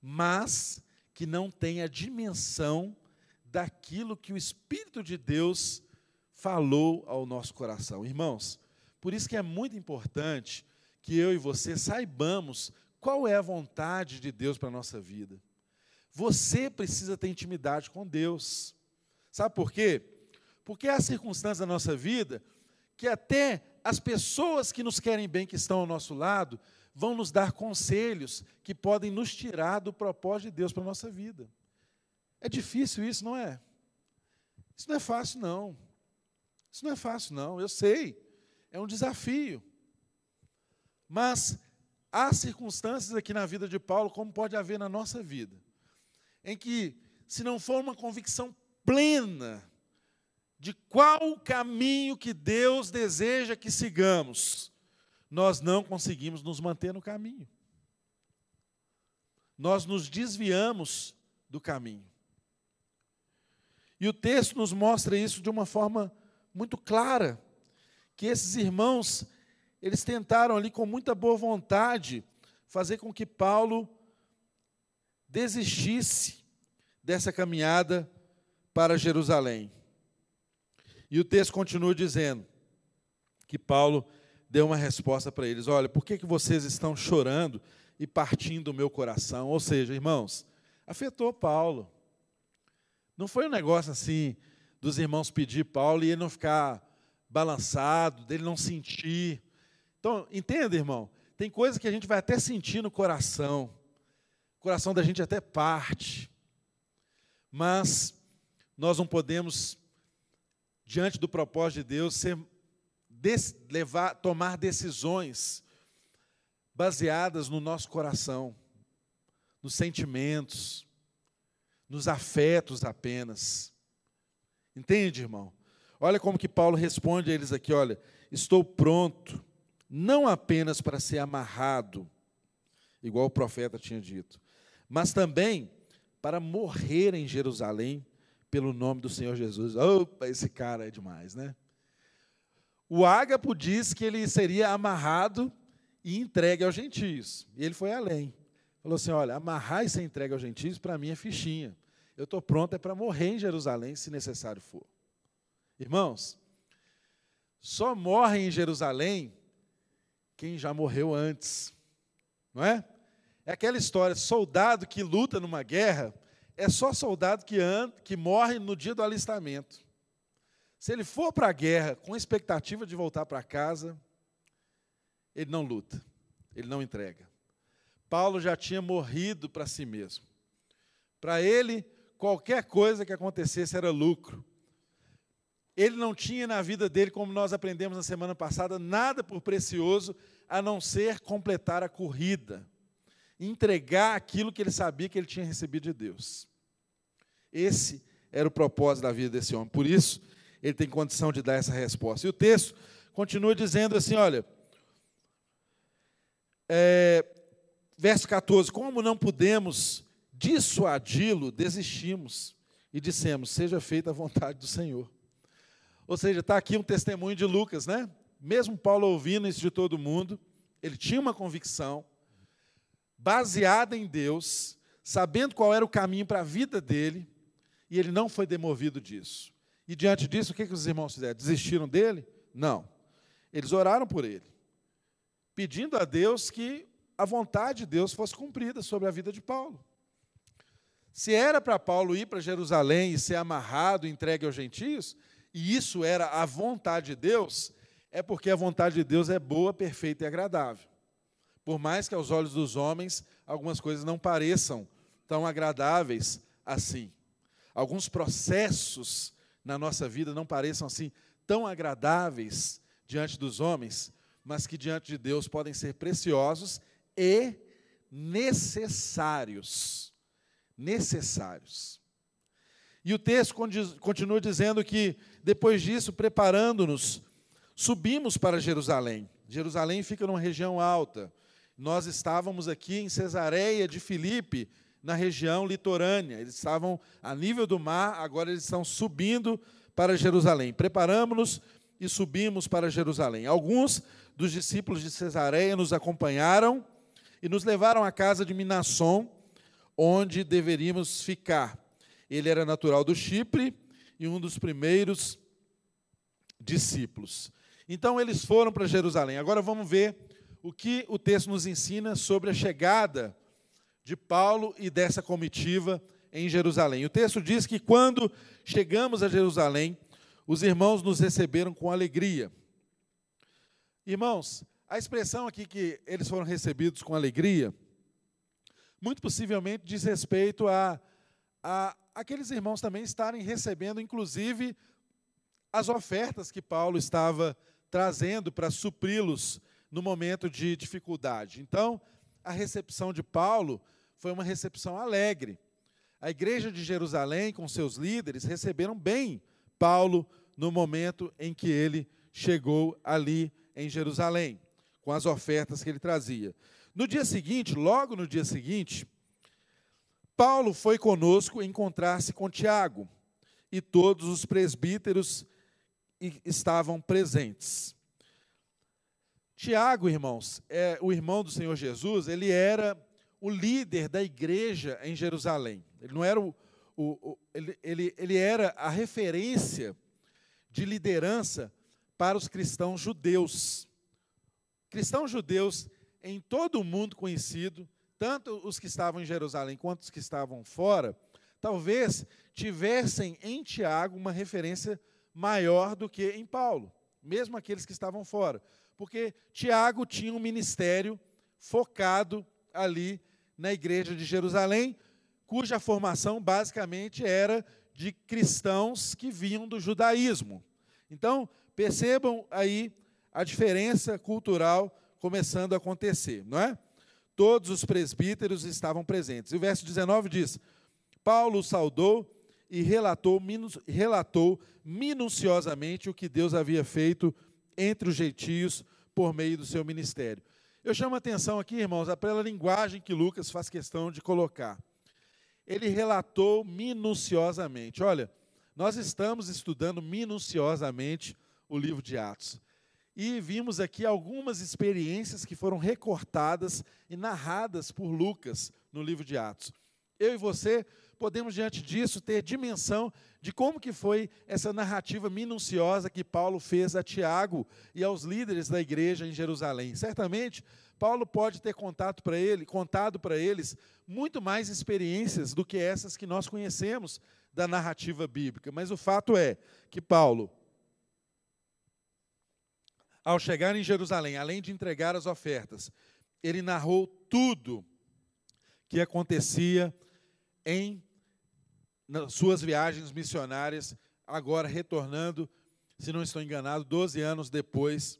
mas que não tem a dimensão daquilo que o Espírito de Deus falou ao nosso coração. Irmãos, por isso que é muito importante que eu e você saibamos qual é a vontade de Deus para a nossa vida. Você precisa ter intimidade com Deus. Sabe por quê? Porque há circunstâncias da nossa vida que até as pessoas que nos querem bem, que estão ao nosso lado, vão nos dar conselhos que podem nos tirar do propósito de Deus para a nossa vida. É difícil isso, não é? Isso não é fácil, não. Isso não é fácil, não. Eu sei. É um desafio. Mas há circunstâncias aqui na vida de Paulo, como pode haver na nossa vida, em que, se não for uma convicção plena de qual o caminho que Deus deseja que sigamos, nós não conseguimos nos manter no caminho. Nós nos desviamos do caminho. E o texto nos mostra isso de uma forma muito clara, que esses irmãos, eles tentaram ali com muita boa vontade fazer com que Paulo desistisse dessa caminhada para Jerusalém. E o texto continua dizendo que Paulo deu uma resposta para eles: Olha, por que, que vocês estão chorando e partindo o meu coração? Ou seja, irmãos, afetou Paulo. Não foi um negócio assim dos irmãos pedir Paulo e ele não ficar balançado, dele não sentir. Então, entenda, irmão? Tem coisas que a gente vai até sentir no coração. O coração da gente até parte. Mas nós não podemos diante do propósito de Deus, ser, levar, tomar decisões baseadas no nosso coração, nos sentimentos, nos afetos apenas. Entende, irmão? Olha como que Paulo responde a eles aqui, olha, estou pronto, não apenas para ser amarrado, igual o profeta tinha dito, mas também para morrer em Jerusalém pelo nome do Senhor Jesus. Opa, esse cara é demais, né? O Ágapo diz que ele seria amarrado e entregue aos gentios. E ele foi além. Falou assim: olha, amarrar e ser entregue aos gentios, para mim é fichinha. Eu estou pronto é para morrer em Jerusalém, se necessário for. Irmãos, só morre em Jerusalém quem já morreu antes. Não é? É aquela história, soldado que luta numa guerra, é só soldado que, anda, que morre no dia do alistamento. Se ele for para a guerra com expectativa de voltar para casa, ele não luta, ele não entrega. Paulo já tinha morrido para si mesmo. Para ele, qualquer coisa que acontecesse era lucro. Ele não tinha na vida dele, como nós aprendemos na semana passada, nada por precioso a não ser completar a corrida, entregar aquilo que ele sabia que ele tinha recebido de Deus. Esse era o propósito da vida desse homem. Por isso, ele tem condição de dar essa resposta. E o texto continua dizendo assim: olha, é, verso 14: Como não pudemos dissuadi-lo, desistimos e dissemos: Seja feita a vontade do Senhor. Ou seja, está aqui um testemunho de Lucas, né? Mesmo Paulo ouvindo isso de todo mundo, ele tinha uma convicção baseada em Deus, sabendo qual era o caminho para a vida dele, e ele não foi demovido disso. E diante disso, o que, que os irmãos fizeram? Desistiram dele? Não. Eles oraram por ele, pedindo a Deus que a vontade de Deus fosse cumprida sobre a vida de Paulo. Se era para Paulo ir para Jerusalém e ser amarrado, entregue aos gentios, e isso era a vontade de Deus, é porque a vontade de Deus é boa, perfeita e agradável. Por mais que aos olhos dos homens algumas coisas não pareçam tão agradáveis assim alguns processos na nossa vida não pareçam assim tão agradáveis diante dos homens, mas que diante de Deus podem ser preciosos e necessários. Necessários. E o texto continua dizendo que, depois disso, preparando-nos, subimos para Jerusalém. Jerusalém fica numa região alta. Nós estávamos aqui em Cesareia de Filipe, na região litorânea. Eles estavam a nível do mar, agora eles estão subindo para Jerusalém. Preparamos-nos e subimos para Jerusalém. Alguns dos discípulos de Cesareia nos acompanharam e nos levaram à casa de Minasson, onde deveríamos ficar. Ele era natural do Chipre e um dos primeiros discípulos. Então eles foram para Jerusalém. Agora vamos ver o que o texto nos ensina sobre a chegada de Paulo e dessa comitiva em Jerusalém. O texto diz que quando chegamos a Jerusalém, os irmãos nos receberam com alegria. Irmãos, a expressão aqui que eles foram recebidos com alegria, muito possivelmente diz respeito a, a aqueles irmãos também estarem recebendo, inclusive, as ofertas que Paulo estava trazendo para supri-los no momento de dificuldade. Então, a recepção de Paulo foi uma recepção alegre. A igreja de Jerusalém, com seus líderes, receberam bem Paulo no momento em que ele chegou ali em Jerusalém, com as ofertas que ele trazia. No dia seguinte, logo no dia seguinte, Paulo foi conosco encontrar-se com Tiago, e todos os presbíteros estavam presentes. Tiago, irmãos, é o irmão do Senhor Jesus, ele era o líder da igreja em Jerusalém. Ele não era o, o, o ele, ele, ele era a referência de liderança para os cristãos judeus. Cristãos judeus em todo o mundo conhecido, tanto os que estavam em Jerusalém quanto os que estavam fora, talvez tivessem em Tiago uma referência maior do que em Paulo, mesmo aqueles que estavam fora. Porque Tiago tinha um ministério focado ali na igreja de Jerusalém, cuja formação basicamente era de cristãos que vinham do judaísmo. Então, percebam aí a diferença cultural começando a acontecer, não é? Todos os presbíteros estavam presentes. E o verso 19 diz: Paulo saudou e relatou, relatou minuciosamente o que Deus havia feito entre os gentios por meio do seu ministério. Eu chamo a atenção aqui, irmãos, pela linguagem que Lucas faz questão de colocar. Ele relatou minuciosamente. Olha, nós estamos estudando minuciosamente o livro de Atos. E vimos aqui algumas experiências que foram recortadas e narradas por Lucas no livro de Atos. Eu e você podemos, diante disso, ter dimensão de como que foi essa narrativa minuciosa que Paulo fez a Tiago e aos líderes da igreja em Jerusalém. Certamente, Paulo pode ter contato para ele, contado para eles muito mais experiências do que essas que nós conhecemos da narrativa bíblica. Mas o fato é que Paulo, ao chegar em Jerusalém, além de entregar as ofertas, ele narrou tudo que acontecia em nas suas viagens missionárias, agora retornando, se não estou enganado, 12 anos depois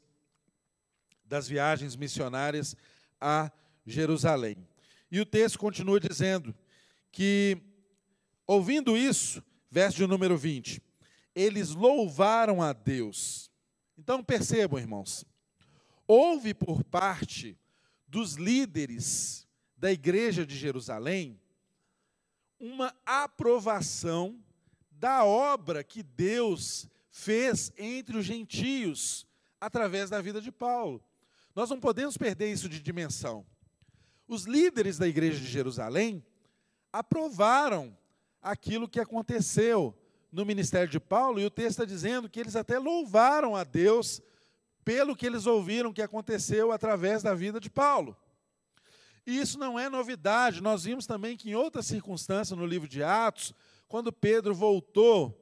das viagens missionárias a Jerusalém. E o texto continua dizendo que, ouvindo isso, verso de número 20, eles louvaram a Deus. Então percebam, irmãos, houve por parte dos líderes da igreja de Jerusalém uma aprovação da obra que Deus fez entre os gentios através da vida de Paulo. Nós não podemos perder isso de dimensão. Os líderes da igreja de Jerusalém aprovaram aquilo que aconteceu no ministério de Paulo, e o texto está dizendo que eles até louvaram a Deus pelo que eles ouviram que aconteceu através da vida de Paulo. E isso não é novidade, nós vimos também que em outras circunstâncias no livro de Atos, quando Pedro voltou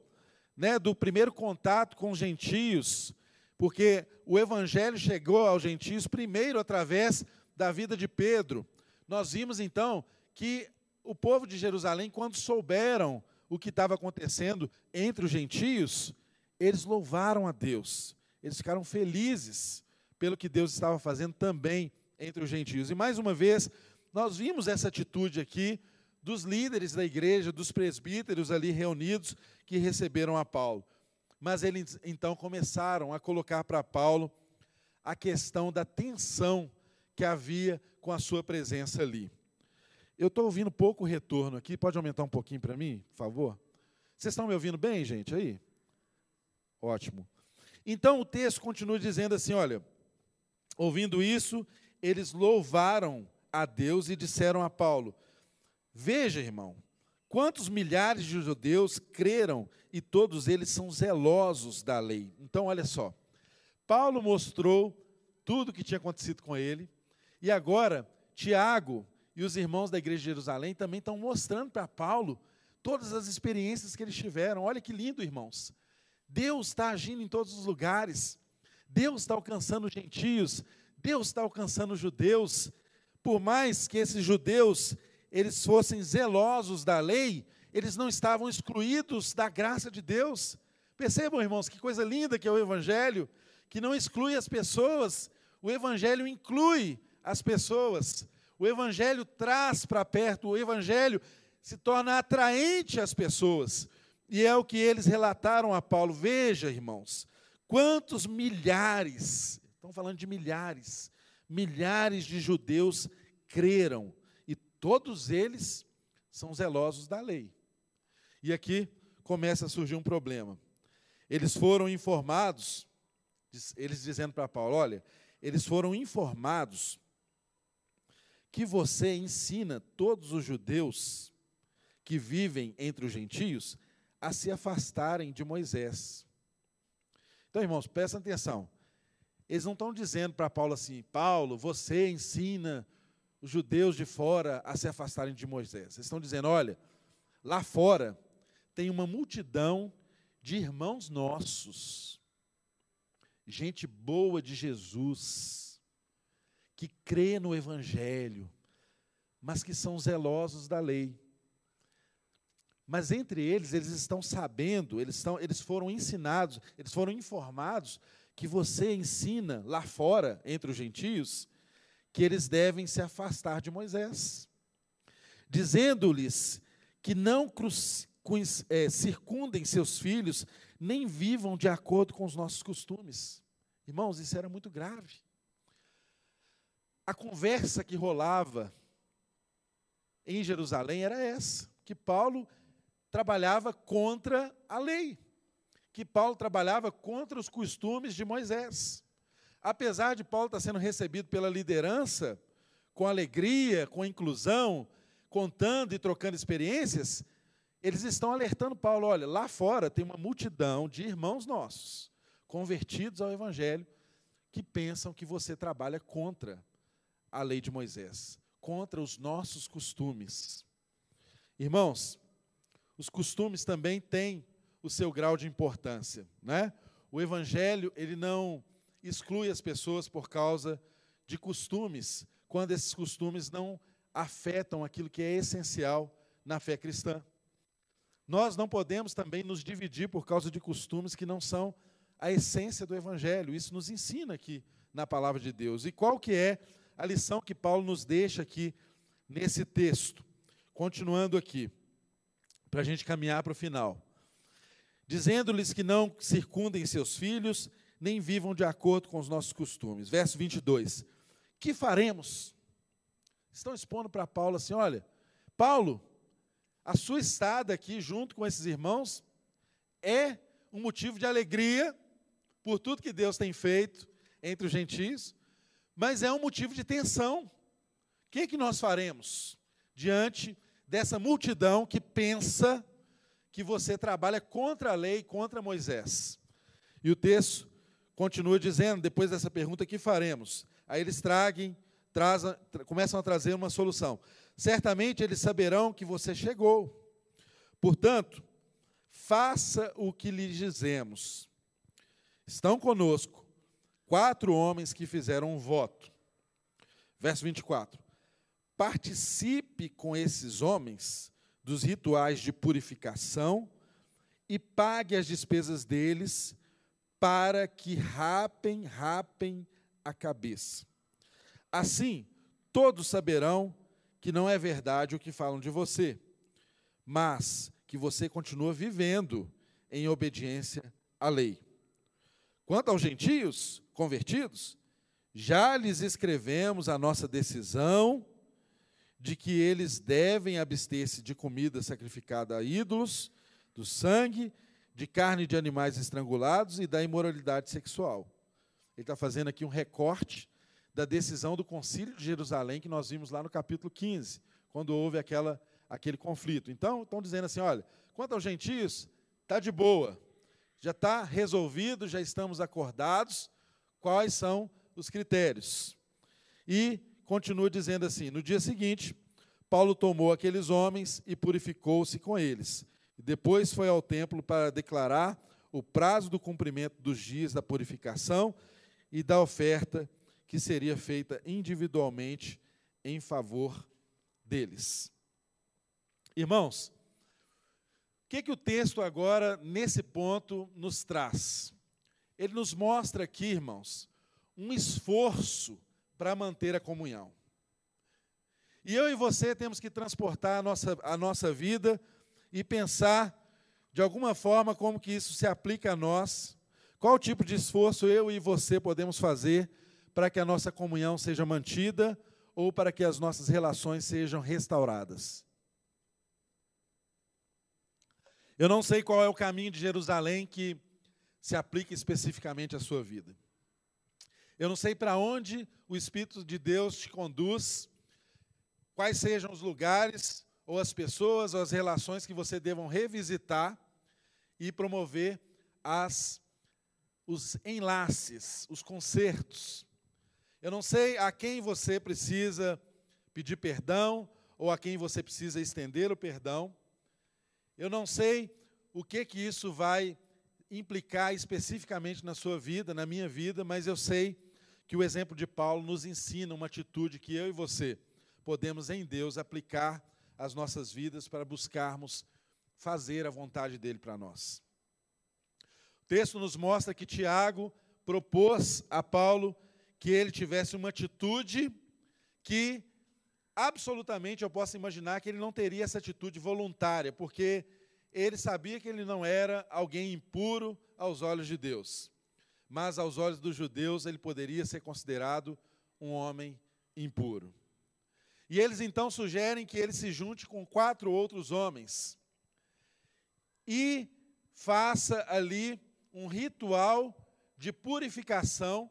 né, do primeiro contato com os gentios, porque o evangelho chegou aos gentios primeiro através da vida de Pedro. Nós vimos então que o povo de Jerusalém, quando souberam o que estava acontecendo entre os gentios, eles louvaram a Deus, eles ficaram felizes pelo que Deus estava fazendo também entre os gentios. E mais uma vez, nós vimos essa atitude aqui dos líderes da igreja, dos presbíteros ali reunidos que receberam a Paulo. Mas eles então começaram a colocar para Paulo a questão da tensão que havia com a sua presença ali. Eu estou ouvindo pouco retorno aqui, pode aumentar um pouquinho para mim, por favor? Vocês estão me ouvindo bem, gente, aí? Ótimo. Então o texto continua dizendo assim: olha, ouvindo isso, eles louvaram a Deus e disseram a Paulo: Veja, irmão, quantos milhares de judeus creram e todos eles são zelosos da lei. Então, olha só. Paulo mostrou tudo o que tinha acontecido com ele, e agora Tiago e os irmãos da igreja de Jerusalém também estão mostrando para Paulo todas as experiências que eles tiveram. Olha que lindo, irmãos. Deus está agindo em todos os lugares. Deus está alcançando os gentios. Deus está alcançando os judeus. Por mais que esses judeus eles fossem zelosos da lei, eles não estavam excluídos da graça de Deus. Percebam, irmãos, que coisa linda que é o Evangelho, que não exclui as pessoas, o Evangelho inclui as pessoas. O Evangelho traz para perto, o Evangelho se torna atraente às pessoas. E é o que eles relataram a Paulo. Veja, irmãos, quantos milhares, estão falando de milhares, milhares de judeus creram Todos eles são zelosos da lei. E aqui começa a surgir um problema. Eles foram informados, eles dizendo para Paulo: olha, eles foram informados que você ensina todos os judeus que vivem entre os gentios a se afastarem de Moisés. Então, irmãos, prestem atenção. Eles não estão dizendo para Paulo assim: Paulo, você ensina os judeus de fora a se afastarem de Moisés. Eles estão dizendo: olha, lá fora tem uma multidão de irmãos nossos, gente boa de Jesus, que crê no Evangelho, mas que são zelosos da lei. Mas entre eles, eles estão sabendo, eles, estão, eles foram ensinados, eles foram informados que você ensina lá fora, entre os gentios, que eles devem se afastar de Moisés, dizendo-lhes que não é, circundem seus filhos, nem vivam de acordo com os nossos costumes. Irmãos, isso era muito grave. A conversa que rolava em Jerusalém era essa: que Paulo trabalhava contra a lei, que Paulo trabalhava contra os costumes de Moisés. Apesar de Paulo estar sendo recebido pela liderança, com alegria, com inclusão, contando e trocando experiências, eles estão alertando Paulo: olha, lá fora tem uma multidão de irmãos nossos, convertidos ao Evangelho, que pensam que você trabalha contra a lei de Moisés, contra os nossos costumes. Irmãos, os costumes também têm o seu grau de importância, né? O evangelho, ele não exclui as pessoas por causa de costumes, quando esses costumes não afetam aquilo que é essencial na fé cristã. Nós não podemos também nos dividir por causa de costumes que não são a essência do evangelho. Isso nos ensina aqui na palavra de Deus. E qual que é a lição que Paulo nos deixa aqui nesse texto? Continuando aqui, para a gente caminhar para o final. Dizendo-lhes que não circundem seus filhos, nem vivam de acordo com os nossos costumes. Verso 22. Que faremos? Estão expondo para Paulo assim: olha, Paulo, a sua estada aqui junto com esses irmãos é um motivo de alegria por tudo que Deus tem feito entre os gentios, mas é um motivo de tensão. O que, é que nós faremos diante dessa multidão que pensa que você trabalha contra a lei, contra Moisés? E o texto continua dizendo, depois dessa pergunta, que faremos? Aí eles traguem, trazem, tra começam a trazer uma solução. Certamente eles saberão que você chegou. Portanto, faça o que lhes dizemos. Estão conosco quatro homens que fizeram um voto. Verso 24. Participe com esses homens dos rituais de purificação e pague as despesas deles para que rapem, rapem a cabeça. Assim, todos saberão que não é verdade o que falam de você, mas que você continua vivendo em obediência à lei. Quanto aos gentios convertidos, já lhes escrevemos a nossa decisão de que eles devem abster-se de comida sacrificada a ídolos, do sangue, de carne de animais estrangulados e da imoralidade sexual. Ele está fazendo aqui um recorte da decisão do Concílio de Jerusalém que nós vimos lá no capítulo 15, quando houve aquela, aquele conflito. Então, estão dizendo assim: olha, quanto aos gentios, está de boa, já está resolvido, já estamos acordados quais são os critérios. E continua dizendo assim: no dia seguinte, Paulo tomou aqueles homens e purificou-se com eles. Depois foi ao templo para declarar o prazo do cumprimento dos dias da purificação e da oferta que seria feita individualmente em favor deles. Irmãos, o que, que o texto agora, nesse ponto, nos traz? Ele nos mostra aqui, irmãos, um esforço para manter a comunhão. E eu e você temos que transportar a nossa, a nossa vida e pensar, de alguma forma, como que isso se aplica a nós, qual tipo de esforço eu e você podemos fazer para que a nossa comunhão seja mantida ou para que as nossas relações sejam restauradas. Eu não sei qual é o caminho de Jerusalém que se aplica especificamente à sua vida. Eu não sei para onde o Espírito de Deus te conduz, quais sejam os lugares, ou as pessoas, ou as relações que você devam revisitar e promover as, os enlaces, os concertos eu não sei a quem você precisa pedir perdão ou a quem você precisa estender o perdão. Eu não sei o que que isso vai implicar especificamente na sua vida, na minha vida, mas eu sei que o exemplo de Paulo nos ensina uma atitude que eu e você podemos em Deus aplicar às nossas vidas para buscarmos fazer a vontade dele para nós. O texto nos mostra que Tiago propôs a Paulo que ele tivesse uma atitude que absolutamente eu posso imaginar que ele não teria essa atitude voluntária, porque ele sabia que ele não era alguém impuro aos olhos de Deus. Mas aos olhos dos judeus ele poderia ser considerado um homem impuro. E eles então sugerem que ele se junte com quatro outros homens e faça ali um ritual de purificação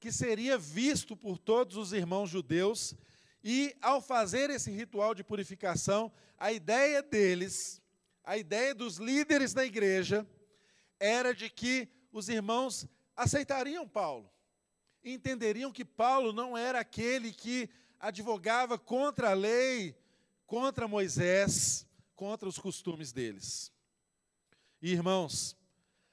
que seria visto por todos os irmãos judeus, e ao fazer esse ritual de purificação, a ideia deles, a ideia dos líderes da igreja, era de que os irmãos aceitariam Paulo, entenderiam que Paulo não era aquele que advogava contra a lei, contra Moisés, contra os costumes deles. E, irmãos,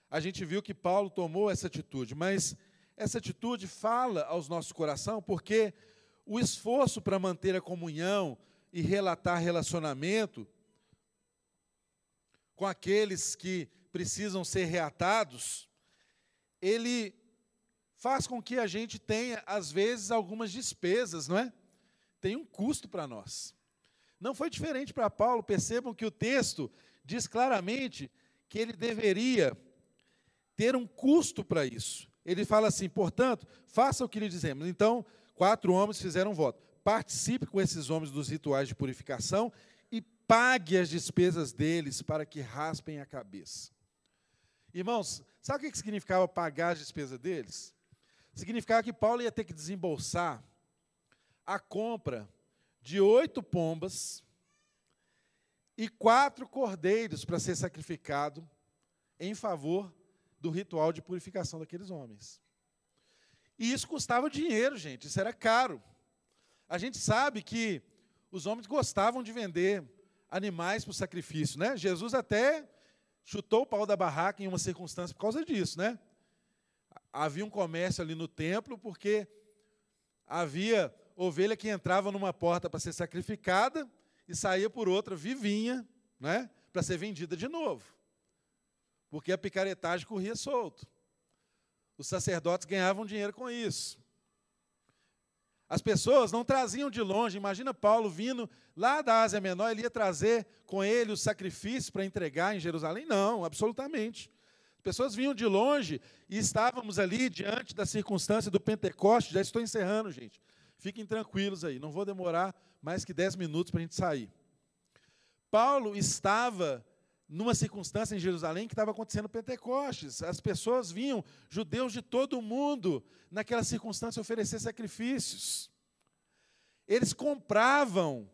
a gente viu que Paulo tomou essa atitude, mas essa atitude fala aos nossos corações, porque o esforço para manter a comunhão e relatar relacionamento com aqueles que precisam ser reatados, ele faz com que a gente tenha, às vezes, algumas despesas, não é? Tem um custo para nós. Não foi diferente para Paulo, percebam que o texto diz claramente que ele deveria ter um custo para isso. Ele fala assim: portanto, faça o que lhe dizemos. Então, quatro homens fizeram um voto. Participe com esses homens dos rituais de purificação e pague as despesas deles para que raspem a cabeça. Irmãos, sabe o que significava pagar as despesas deles? Significava que Paulo ia ter que desembolsar a compra de oito pombas e quatro cordeiros para ser sacrificado em favor do ritual de purificação daqueles homens. E isso custava dinheiro, gente, isso era caro. A gente sabe que os homens gostavam de vender animais para o sacrifício, né? Jesus até chutou o pau da barraca em uma circunstância por causa disso, né? Havia um comércio ali no templo porque havia ovelha que entrava numa porta para ser sacrificada e saía por outra vivinha, né? Para ser vendida de novo porque a picaretagem corria solto. Os sacerdotes ganhavam dinheiro com isso. As pessoas não traziam de longe. Imagina Paulo vindo lá da Ásia Menor, ele ia trazer com ele o sacrifício para entregar em Jerusalém? Não, absolutamente. As pessoas vinham de longe e estávamos ali diante da circunstância do Pentecoste. Já estou encerrando, gente. Fiquem tranquilos aí, não vou demorar mais que dez minutos para a gente sair. Paulo estava numa circunstância em Jerusalém que estava acontecendo Pentecostes. As pessoas vinham, judeus de todo o mundo, naquela circunstância oferecer sacrifícios. Eles compravam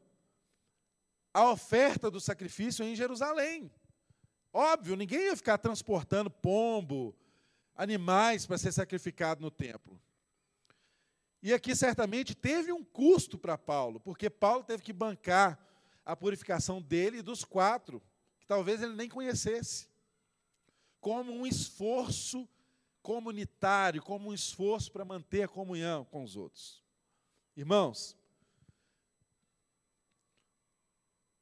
a oferta do sacrifício em Jerusalém. Óbvio, ninguém ia ficar transportando pombo, animais para ser sacrificado no templo. E aqui certamente teve um custo para Paulo, porque Paulo teve que bancar a purificação dele e dos quatro talvez ele nem conhecesse, como um esforço comunitário, como um esforço para manter a comunhão com os outros. Irmãos,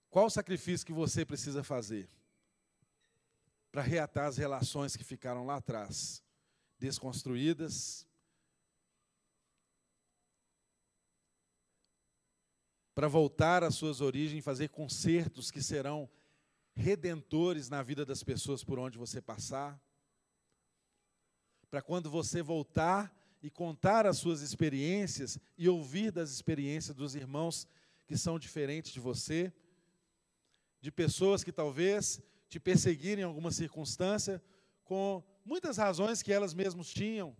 qual o sacrifício que você precisa fazer para reatar as relações que ficaram lá atrás, desconstruídas, para voltar às suas origens, fazer concertos que serão redentores na vida das pessoas por onde você passar. Para quando você voltar e contar as suas experiências e ouvir das experiências dos irmãos que são diferentes de você, de pessoas que talvez te perseguirem em alguma circunstância, com muitas razões que elas mesmas tinham,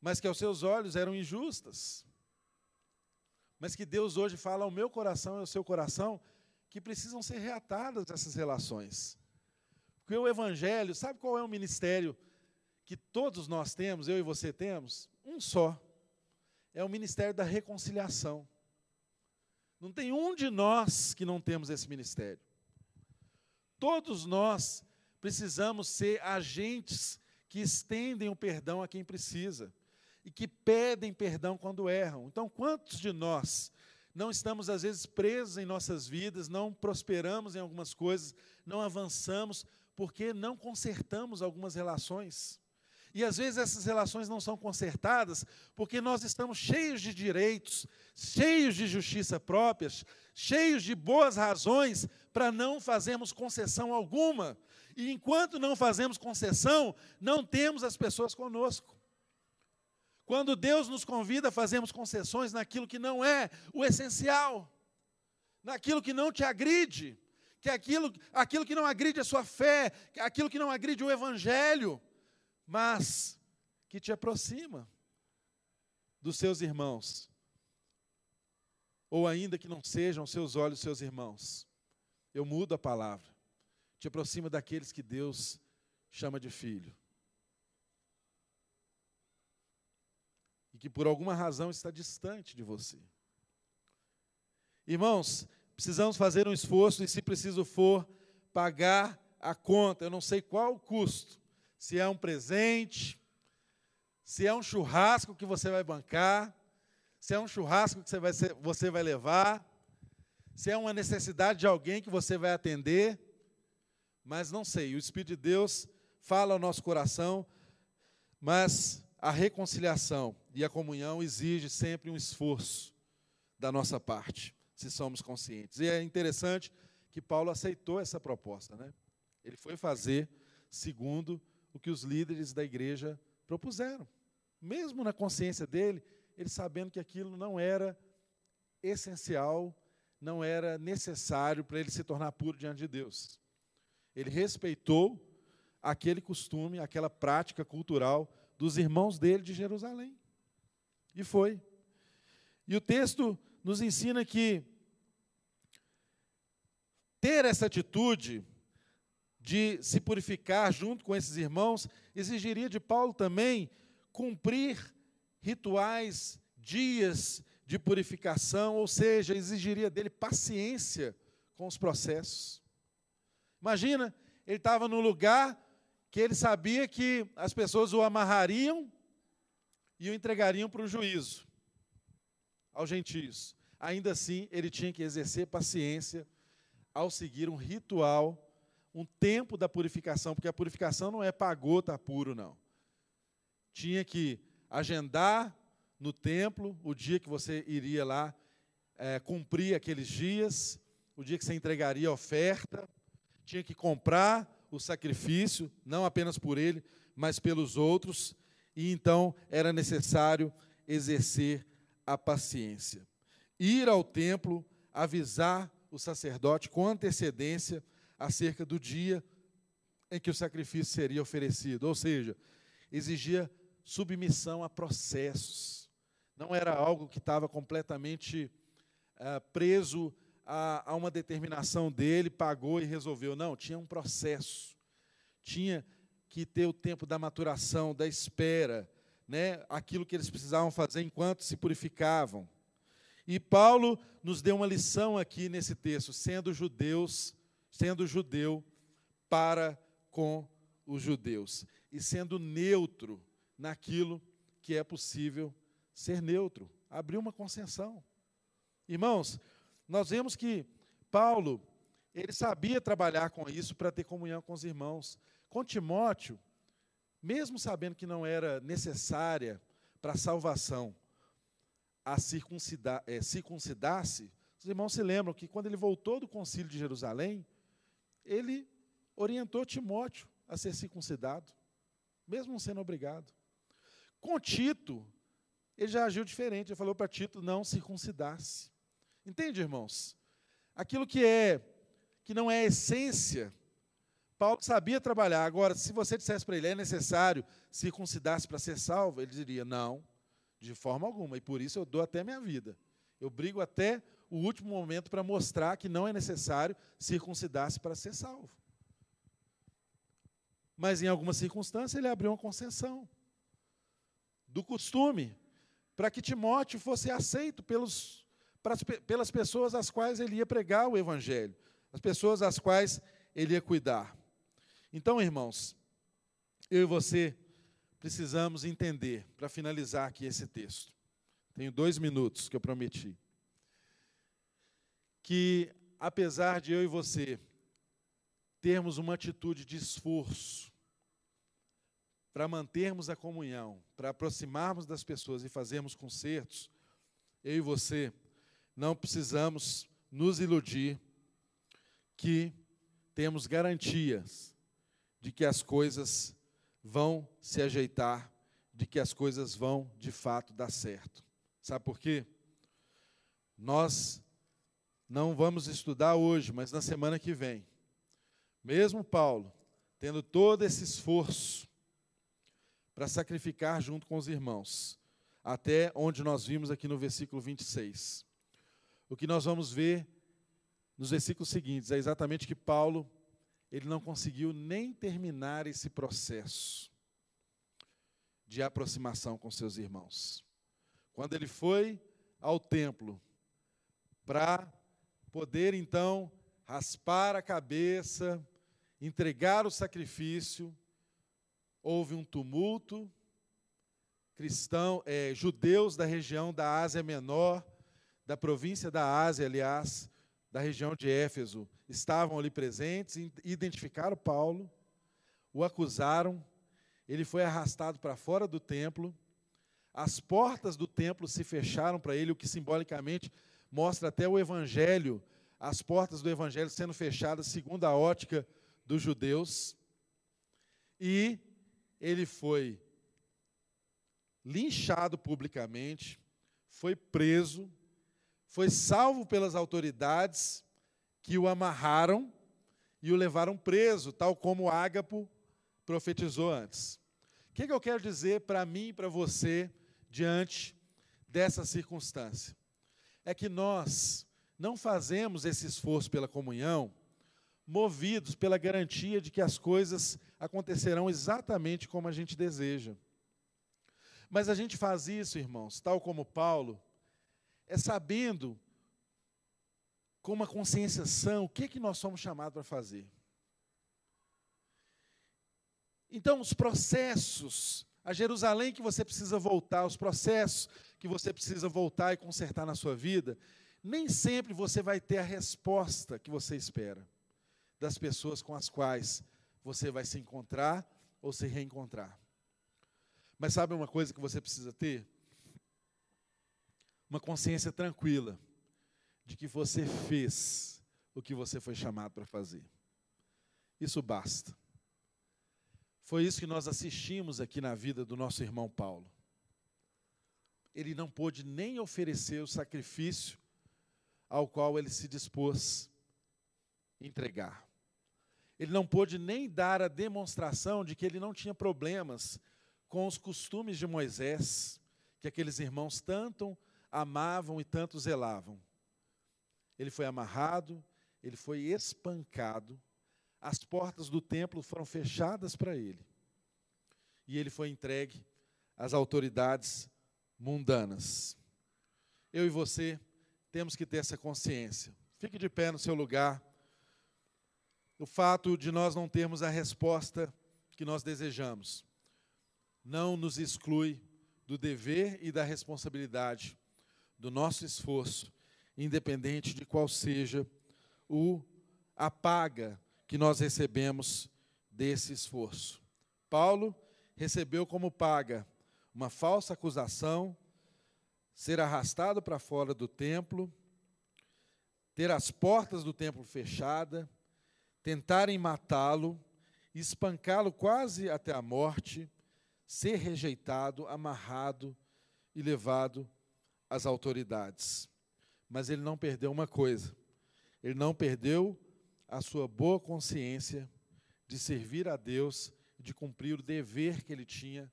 mas que aos seus olhos eram injustas mas que Deus hoje fala ao meu coração e ao seu coração que precisam ser reatadas essas relações. Porque o Evangelho, sabe qual é o ministério que todos nós temos, eu e você temos? Um só. É o ministério da reconciliação. Não tem um de nós que não temos esse ministério. Todos nós precisamos ser agentes que estendem o perdão a quem precisa e que pedem perdão quando erram. Então, quantos de nós não estamos, às vezes, presos em nossas vidas, não prosperamos em algumas coisas, não avançamos, porque não consertamos algumas relações? E às vezes essas relações não são consertadas porque nós estamos cheios de direitos, cheios de justiça próprias, cheios de boas razões para não fazermos concessão alguma. E enquanto não fazemos concessão, não temos as pessoas conosco. Quando Deus nos convida a fazermos concessões naquilo que não é o essencial, naquilo que não te agride, que é aquilo, aquilo que não agride a sua fé, é aquilo que não agride o Evangelho, mas que te aproxima dos seus irmãos, ou ainda que não sejam seus olhos seus irmãos. Eu mudo a palavra, te aproxima daqueles que Deus chama de filho. Que por alguma razão está distante de você. Irmãos, precisamos fazer um esforço e, se preciso for, pagar a conta. Eu não sei qual o custo. Se é um presente, se é um churrasco que você vai bancar, se é um churrasco que você vai, ser, você vai levar, se é uma necessidade de alguém que você vai atender, mas não sei. O Espírito de Deus fala ao nosso coração, mas a reconciliação e a comunhão exige sempre um esforço da nossa parte, se somos conscientes. E é interessante que Paulo aceitou essa proposta, né? Ele foi fazer segundo o que os líderes da igreja propuseram. Mesmo na consciência dele, ele sabendo que aquilo não era essencial, não era necessário para ele se tornar puro diante de Deus. Ele respeitou aquele costume, aquela prática cultural dos irmãos dele de Jerusalém. E foi. E o texto nos ensina que ter essa atitude de se purificar junto com esses irmãos exigiria de Paulo também cumprir rituais, dias de purificação, ou seja, exigiria dele paciência com os processos. Imagina, ele estava no lugar que ele sabia que as pessoas o amarrariam e o entregariam para o juízo, aos gentios. Ainda assim, ele tinha que exercer paciência ao seguir um ritual, um tempo da purificação, porque a purificação não é pagou, está puro, não. Tinha que agendar no templo o dia que você iria lá é, cumprir aqueles dias, o dia que você entregaria a oferta, tinha que comprar o sacrifício, não apenas por ele, mas pelos outros, e então era necessário exercer a paciência. Ir ao templo, avisar o sacerdote com antecedência acerca do dia em que o sacrifício seria oferecido, ou seja, exigia submissão a processos. Não era algo que estava completamente uh, preso a, a uma determinação dele, pagou e resolveu. Não, tinha um processo. Tinha que ter o tempo da maturação, da espera, né, aquilo que eles precisavam fazer enquanto se purificavam. E Paulo nos deu uma lição aqui nesse texto, sendo judeus, sendo judeu para com os judeus e sendo neutro naquilo que é possível ser neutro, abrir uma concessão. Irmãos, nós vemos que Paulo, ele sabia trabalhar com isso para ter comunhão com os irmãos. Com Timóteo, mesmo sabendo que não era necessária para a salvação a circuncidar, é, circuncidar-se, os irmãos se lembram que quando ele voltou do concílio de Jerusalém, ele orientou Timóteo a ser circuncidado, mesmo não sendo obrigado. Com Tito, ele já agiu diferente, ele falou para Tito não circuncidar-se. Entende, irmãos? Aquilo que é que não é essência, Paulo sabia trabalhar. Agora, se você dissesse para ele é necessário circuncidar-se para ser salvo, ele diria não, de forma alguma. E por isso eu dou até minha vida. Eu brigo até o último momento para mostrar que não é necessário circuncidar-se para ser salvo. Mas em alguma circunstância ele abriu uma concessão do costume para que Timóteo fosse aceito pelos pelas pessoas às quais ele ia pregar o Evangelho, as pessoas às quais ele ia cuidar. Então, irmãos, eu e você precisamos entender, para finalizar aqui esse texto, tenho dois minutos que eu prometi, que apesar de eu e você termos uma atitude de esforço para mantermos a comunhão, para aproximarmos das pessoas e fazermos concertos, eu e você não precisamos nos iludir que temos garantias de que as coisas vão se ajeitar, de que as coisas vão de fato dar certo. Sabe por quê? Nós não vamos estudar hoje, mas na semana que vem. Mesmo Paulo, tendo todo esse esforço para sacrificar junto com os irmãos, até onde nós vimos aqui no versículo 26 o que nós vamos ver nos versículos seguintes é exatamente que Paulo ele não conseguiu nem terminar esse processo de aproximação com seus irmãos. Quando ele foi ao templo para poder então raspar a cabeça, entregar o sacrifício, houve um tumulto. Cristão, é, judeus da região da Ásia Menor da província da Ásia, aliás, da região de Éfeso, estavam ali presentes, identificaram Paulo, o acusaram, ele foi arrastado para fora do templo, as portas do templo se fecharam para ele, o que simbolicamente mostra até o evangelho, as portas do evangelho sendo fechadas segundo a ótica dos judeus. E ele foi linchado publicamente, foi preso, foi salvo pelas autoridades que o amarraram e o levaram preso, tal como Ágapo profetizou antes. O que, que eu quero dizer para mim e para você diante dessa circunstância? É que nós não fazemos esse esforço pela comunhão movidos pela garantia de que as coisas acontecerão exatamente como a gente deseja. Mas a gente faz isso, irmãos, tal como Paulo, é sabendo, com uma consciência sã, o que, que nós somos chamados para fazer. Então, os processos, a Jerusalém que você precisa voltar, os processos que você precisa voltar e consertar na sua vida, nem sempre você vai ter a resposta que você espera das pessoas com as quais você vai se encontrar ou se reencontrar. Mas sabe uma coisa que você precisa ter? Uma consciência tranquila de que você fez o que você foi chamado para fazer. Isso basta. Foi isso que nós assistimos aqui na vida do nosso irmão Paulo. Ele não pôde nem oferecer o sacrifício ao qual ele se dispôs entregar. Ele não pôde nem dar a demonstração de que ele não tinha problemas com os costumes de Moisés, que aqueles irmãos tanto amavam e tanto zelavam. Ele foi amarrado, ele foi espancado, as portas do templo foram fechadas para ele. E ele foi entregue às autoridades mundanas. Eu e você temos que ter essa consciência. Fique de pé no seu lugar. O fato de nós não termos a resposta que nós desejamos não nos exclui do dever e da responsabilidade do nosso esforço, independente de qual seja o a paga que nós recebemos desse esforço. Paulo recebeu como paga uma falsa acusação, ser arrastado para fora do templo, ter as portas do templo fechadas, tentarem matá-lo, espancá-lo quase até a morte, ser rejeitado, amarrado e levado às autoridades. Mas ele não perdeu uma coisa: ele não perdeu a sua boa consciência de servir a Deus, de cumprir o dever que ele tinha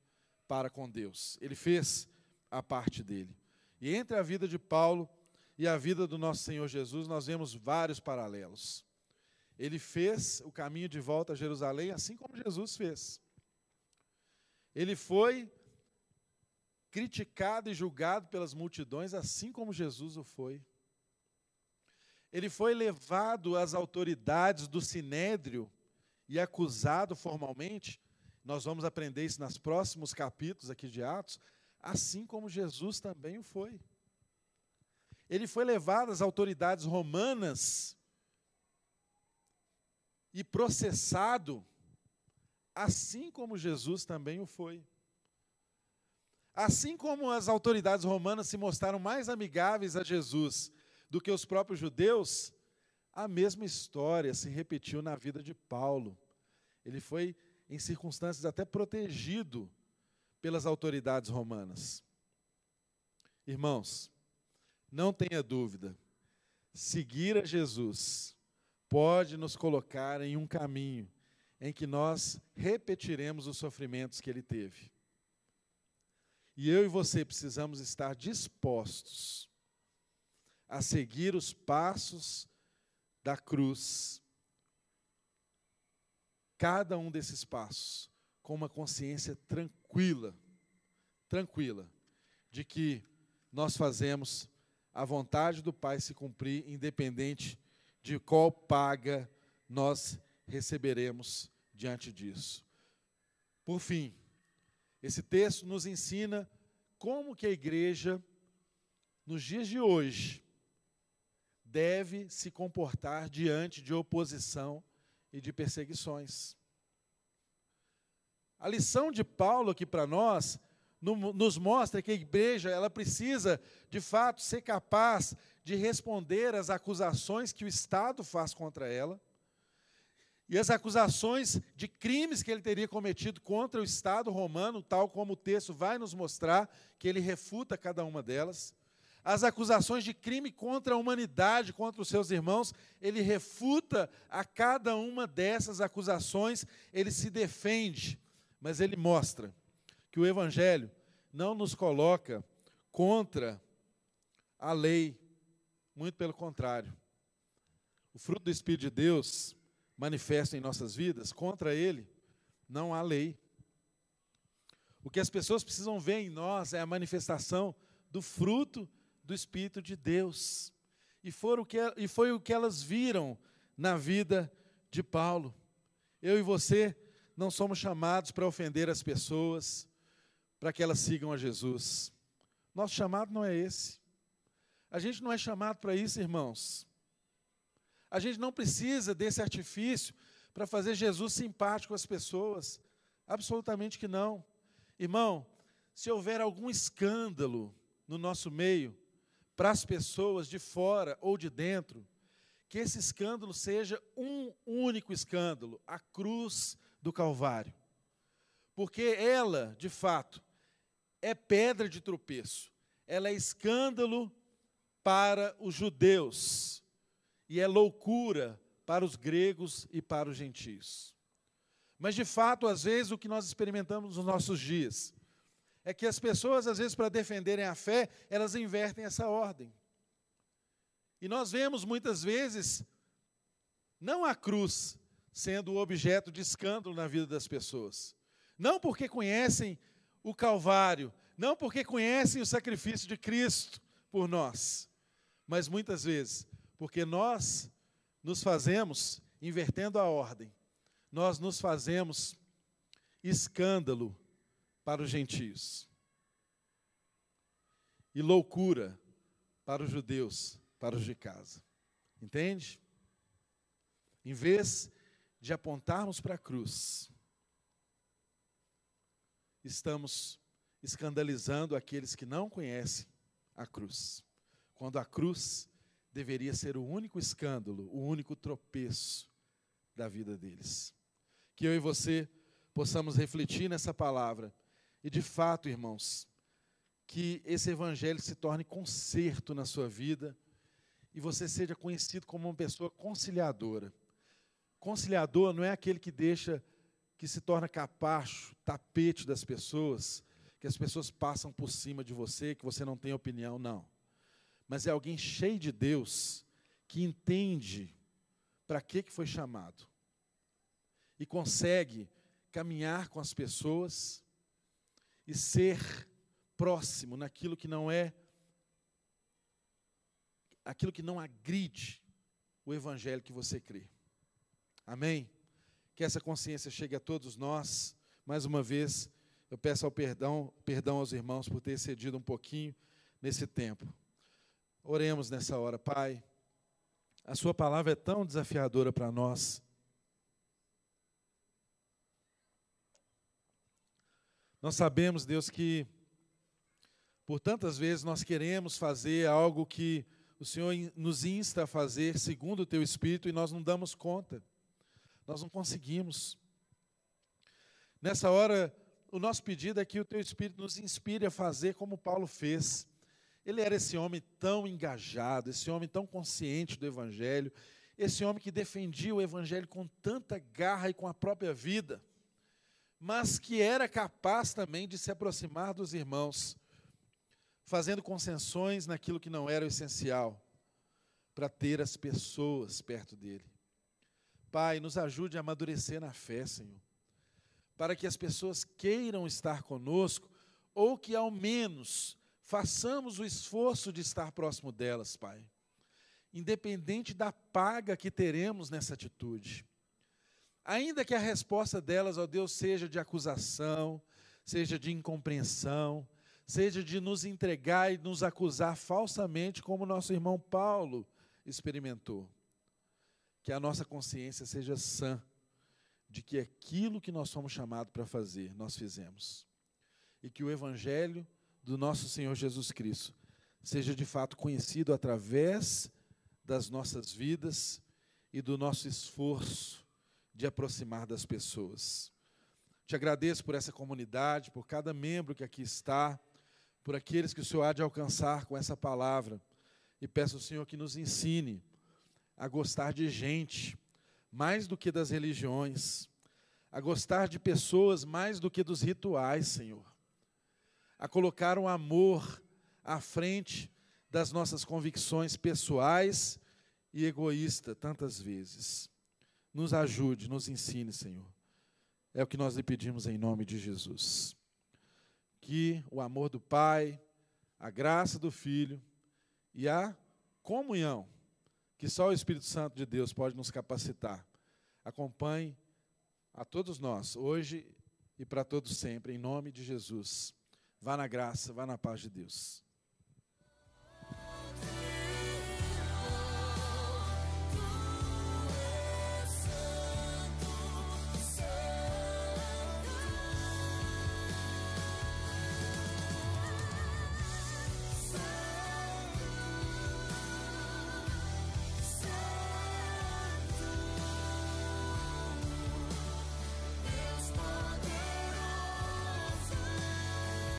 para com Deus. Ele fez a parte dele. E entre a vida de Paulo e a vida do nosso Senhor Jesus, nós vemos vários paralelos. Ele fez o caminho de volta a Jerusalém, assim como Jesus fez. Ele foi criticado e julgado pelas multidões, assim como Jesus o foi. Ele foi levado às autoridades do sinédrio e acusado formalmente. Nós vamos aprender isso nos próximos capítulos aqui de Atos, assim como Jesus também o foi. Ele foi levado às autoridades romanas e processado assim como Jesus também o foi. Assim como as autoridades romanas se mostraram mais amigáveis a Jesus do que os próprios judeus, a mesma história se repetiu na vida de Paulo. Ele foi, em circunstâncias até protegido pelas autoridades romanas. Irmãos, não tenha dúvida, seguir a Jesus pode nos colocar em um caminho em que nós repetiremos os sofrimentos que ele teve. E eu e você precisamos estar dispostos a seguir os passos da cruz, cada um desses passos, com uma consciência tranquila, tranquila, de que nós fazemos a vontade do Pai se cumprir, independente de qual paga nós receberemos diante disso. Por fim, esse texto nos ensina como que a igreja, nos dias de hoje, deve se comportar diante de oposição e de perseguições. A lição de Paulo aqui para nós nos mostra que a igreja ela precisa, de fato, ser capaz de responder às acusações que o Estado faz contra ela e as acusações de crimes que ele teria cometido contra o Estado romano, tal como o texto vai nos mostrar, que ele refuta cada uma delas. As acusações de crime contra a humanidade, contra os seus irmãos, ele refuta a cada uma dessas acusações, ele se defende, mas ele mostra que o Evangelho não nos coloca contra a lei, muito pelo contrário. O fruto do Espírito de Deus manifesta em nossas vidas, contra ele não há lei. O que as pessoas precisam ver em nós é a manifestação do fruto do Espírito de Deus. E, que, e foi o que elas viram na vida de Paulo. Eu e você não somos chamados para ofender as pessoas, para que elas sigam a Jesus. Nosso chamado não é esse. A gente não é chamado para isso, irmãos. A gente não precisa desse artifício para fazer Jesus simpático às pessoas. Absolutamente que não. Irmão, se houver algum escândalo no nosso meio, para as pessoas de fora ou de dentro, que esse escândalo seja um único escândalo, a cruz do Calvário. Porque ela, de fato, é pedra de tropeço, ela é escândalo para os judeus e é loucura para os gregos e para os gentios. Mas, de fato, às vezes, o que nós experimentamos nos nossos dias é que as pessoas, às vezes, para defenderem a fé, elas invertem essa ordem. E nós vemos muitas vezes, não a cruz sendo o objeto de escândalo na vida das pessoas, não porque conhecem o Calvário, não porque conhecem o sacrifício de Cristo por nós, mas muitas vezes porque nós nos fazemos, invertendo a ordem, nós nos fazemos escândalo para os gentios e loucura para os judeus, para os de casa. Entende? Em vez de apontarmos para a cruz, estamos escandalizando aqueles que não conhecem a cruz. Quando a cruz deveria ser o único escândalo, o único tropeço da vida deles. Que eu e você possamos refletir nessa palavra e, de fato, irmãos, que esse evangelho se torne conserto na sua vida e você seja conhecido como uma pessoa conciliadora. Conciliador não é aquele que deixa que se torna capacho, tapete das pessoas, que as pessoas passam por cima de você, que você não tem opinião, não. Mas é alguém cheio de Deus, que entende para que, que foi chamado e consegue caminhar com as pessoas e ser próximo naquilo que não é aquilo que não agride o evangelho que você crê. Amém? Que essa consciência chegue a todos nós. Mais uma vez, eu peço ao perdão, perdão aos irmãos por ter excedido um pouquinho nesse tempo. Oremos nessa hora, Pai. A sua palavra é tão desafiadora para nós. Nós sabemos, Deus, que por tantas vezes nós queremos fazer algo que o Senhor nos insta a fazer segundo o teu espírito e nós não damos conta. Nós não conseguimos. Nessa hora, o nosso pedido é que o teu espírito nos inspire a fazer como Paulo fez. Ele era esse homem tão engajado, esse homem tão consciente do evangelho, esse homem que defendia o evangelho com tanta garra e com a própria vida, mas que era capaz também de se aproximar dos irmãos fazendo concessões naquilo que não era o essencial, para ter as pessoas perto dele. Pai, nos ajude a amadurecer na fé, Senhor, para que as pessoas queiram estar conosco, ou que ao menos façamos o esforço de estar próximo delas, Pai, independente da paga que teremos nessa atitude. Ainda que a resposta delas, ó Deus, seja de acusação, seja de incompreensão, seja de nos entregar e nos acusar falsamente, como nosso irmão Paulo experimentou. Que a nossa consciência seja sã de que aquilo que nós somos chamados para fazer, nós fizemos. E que o Evangelho do nosso Senhor Jesus Cristo seja de fato conhecido através das nossas vidas e do nosso esforço de aproximar das pessoas. Te agradeço por essa comunidade, por cada membro que aqui está por aqueles que o Senhor há de alcançar com essa palavra. E peço ao Senhor que nos ensine a gostar de gente mais do que das religiões, a gostar de pessoas mais do que dos rituais, Senhor, a colocar um amor à frente das nossas convicções pessoais e egoísta tantas vezes. Nos ajude, nos ensine, Senhor. É o que nós lhe pedimos em nome de Jesus que o amor do Pai, a graça do Filho e a comunhão que só o Espírito Santo de Deus pode nos capacitar. Acompanhe a todos nós, hoje e para todos sempre, em nome de Jesus. Vá na graça, vá na paz de Deus.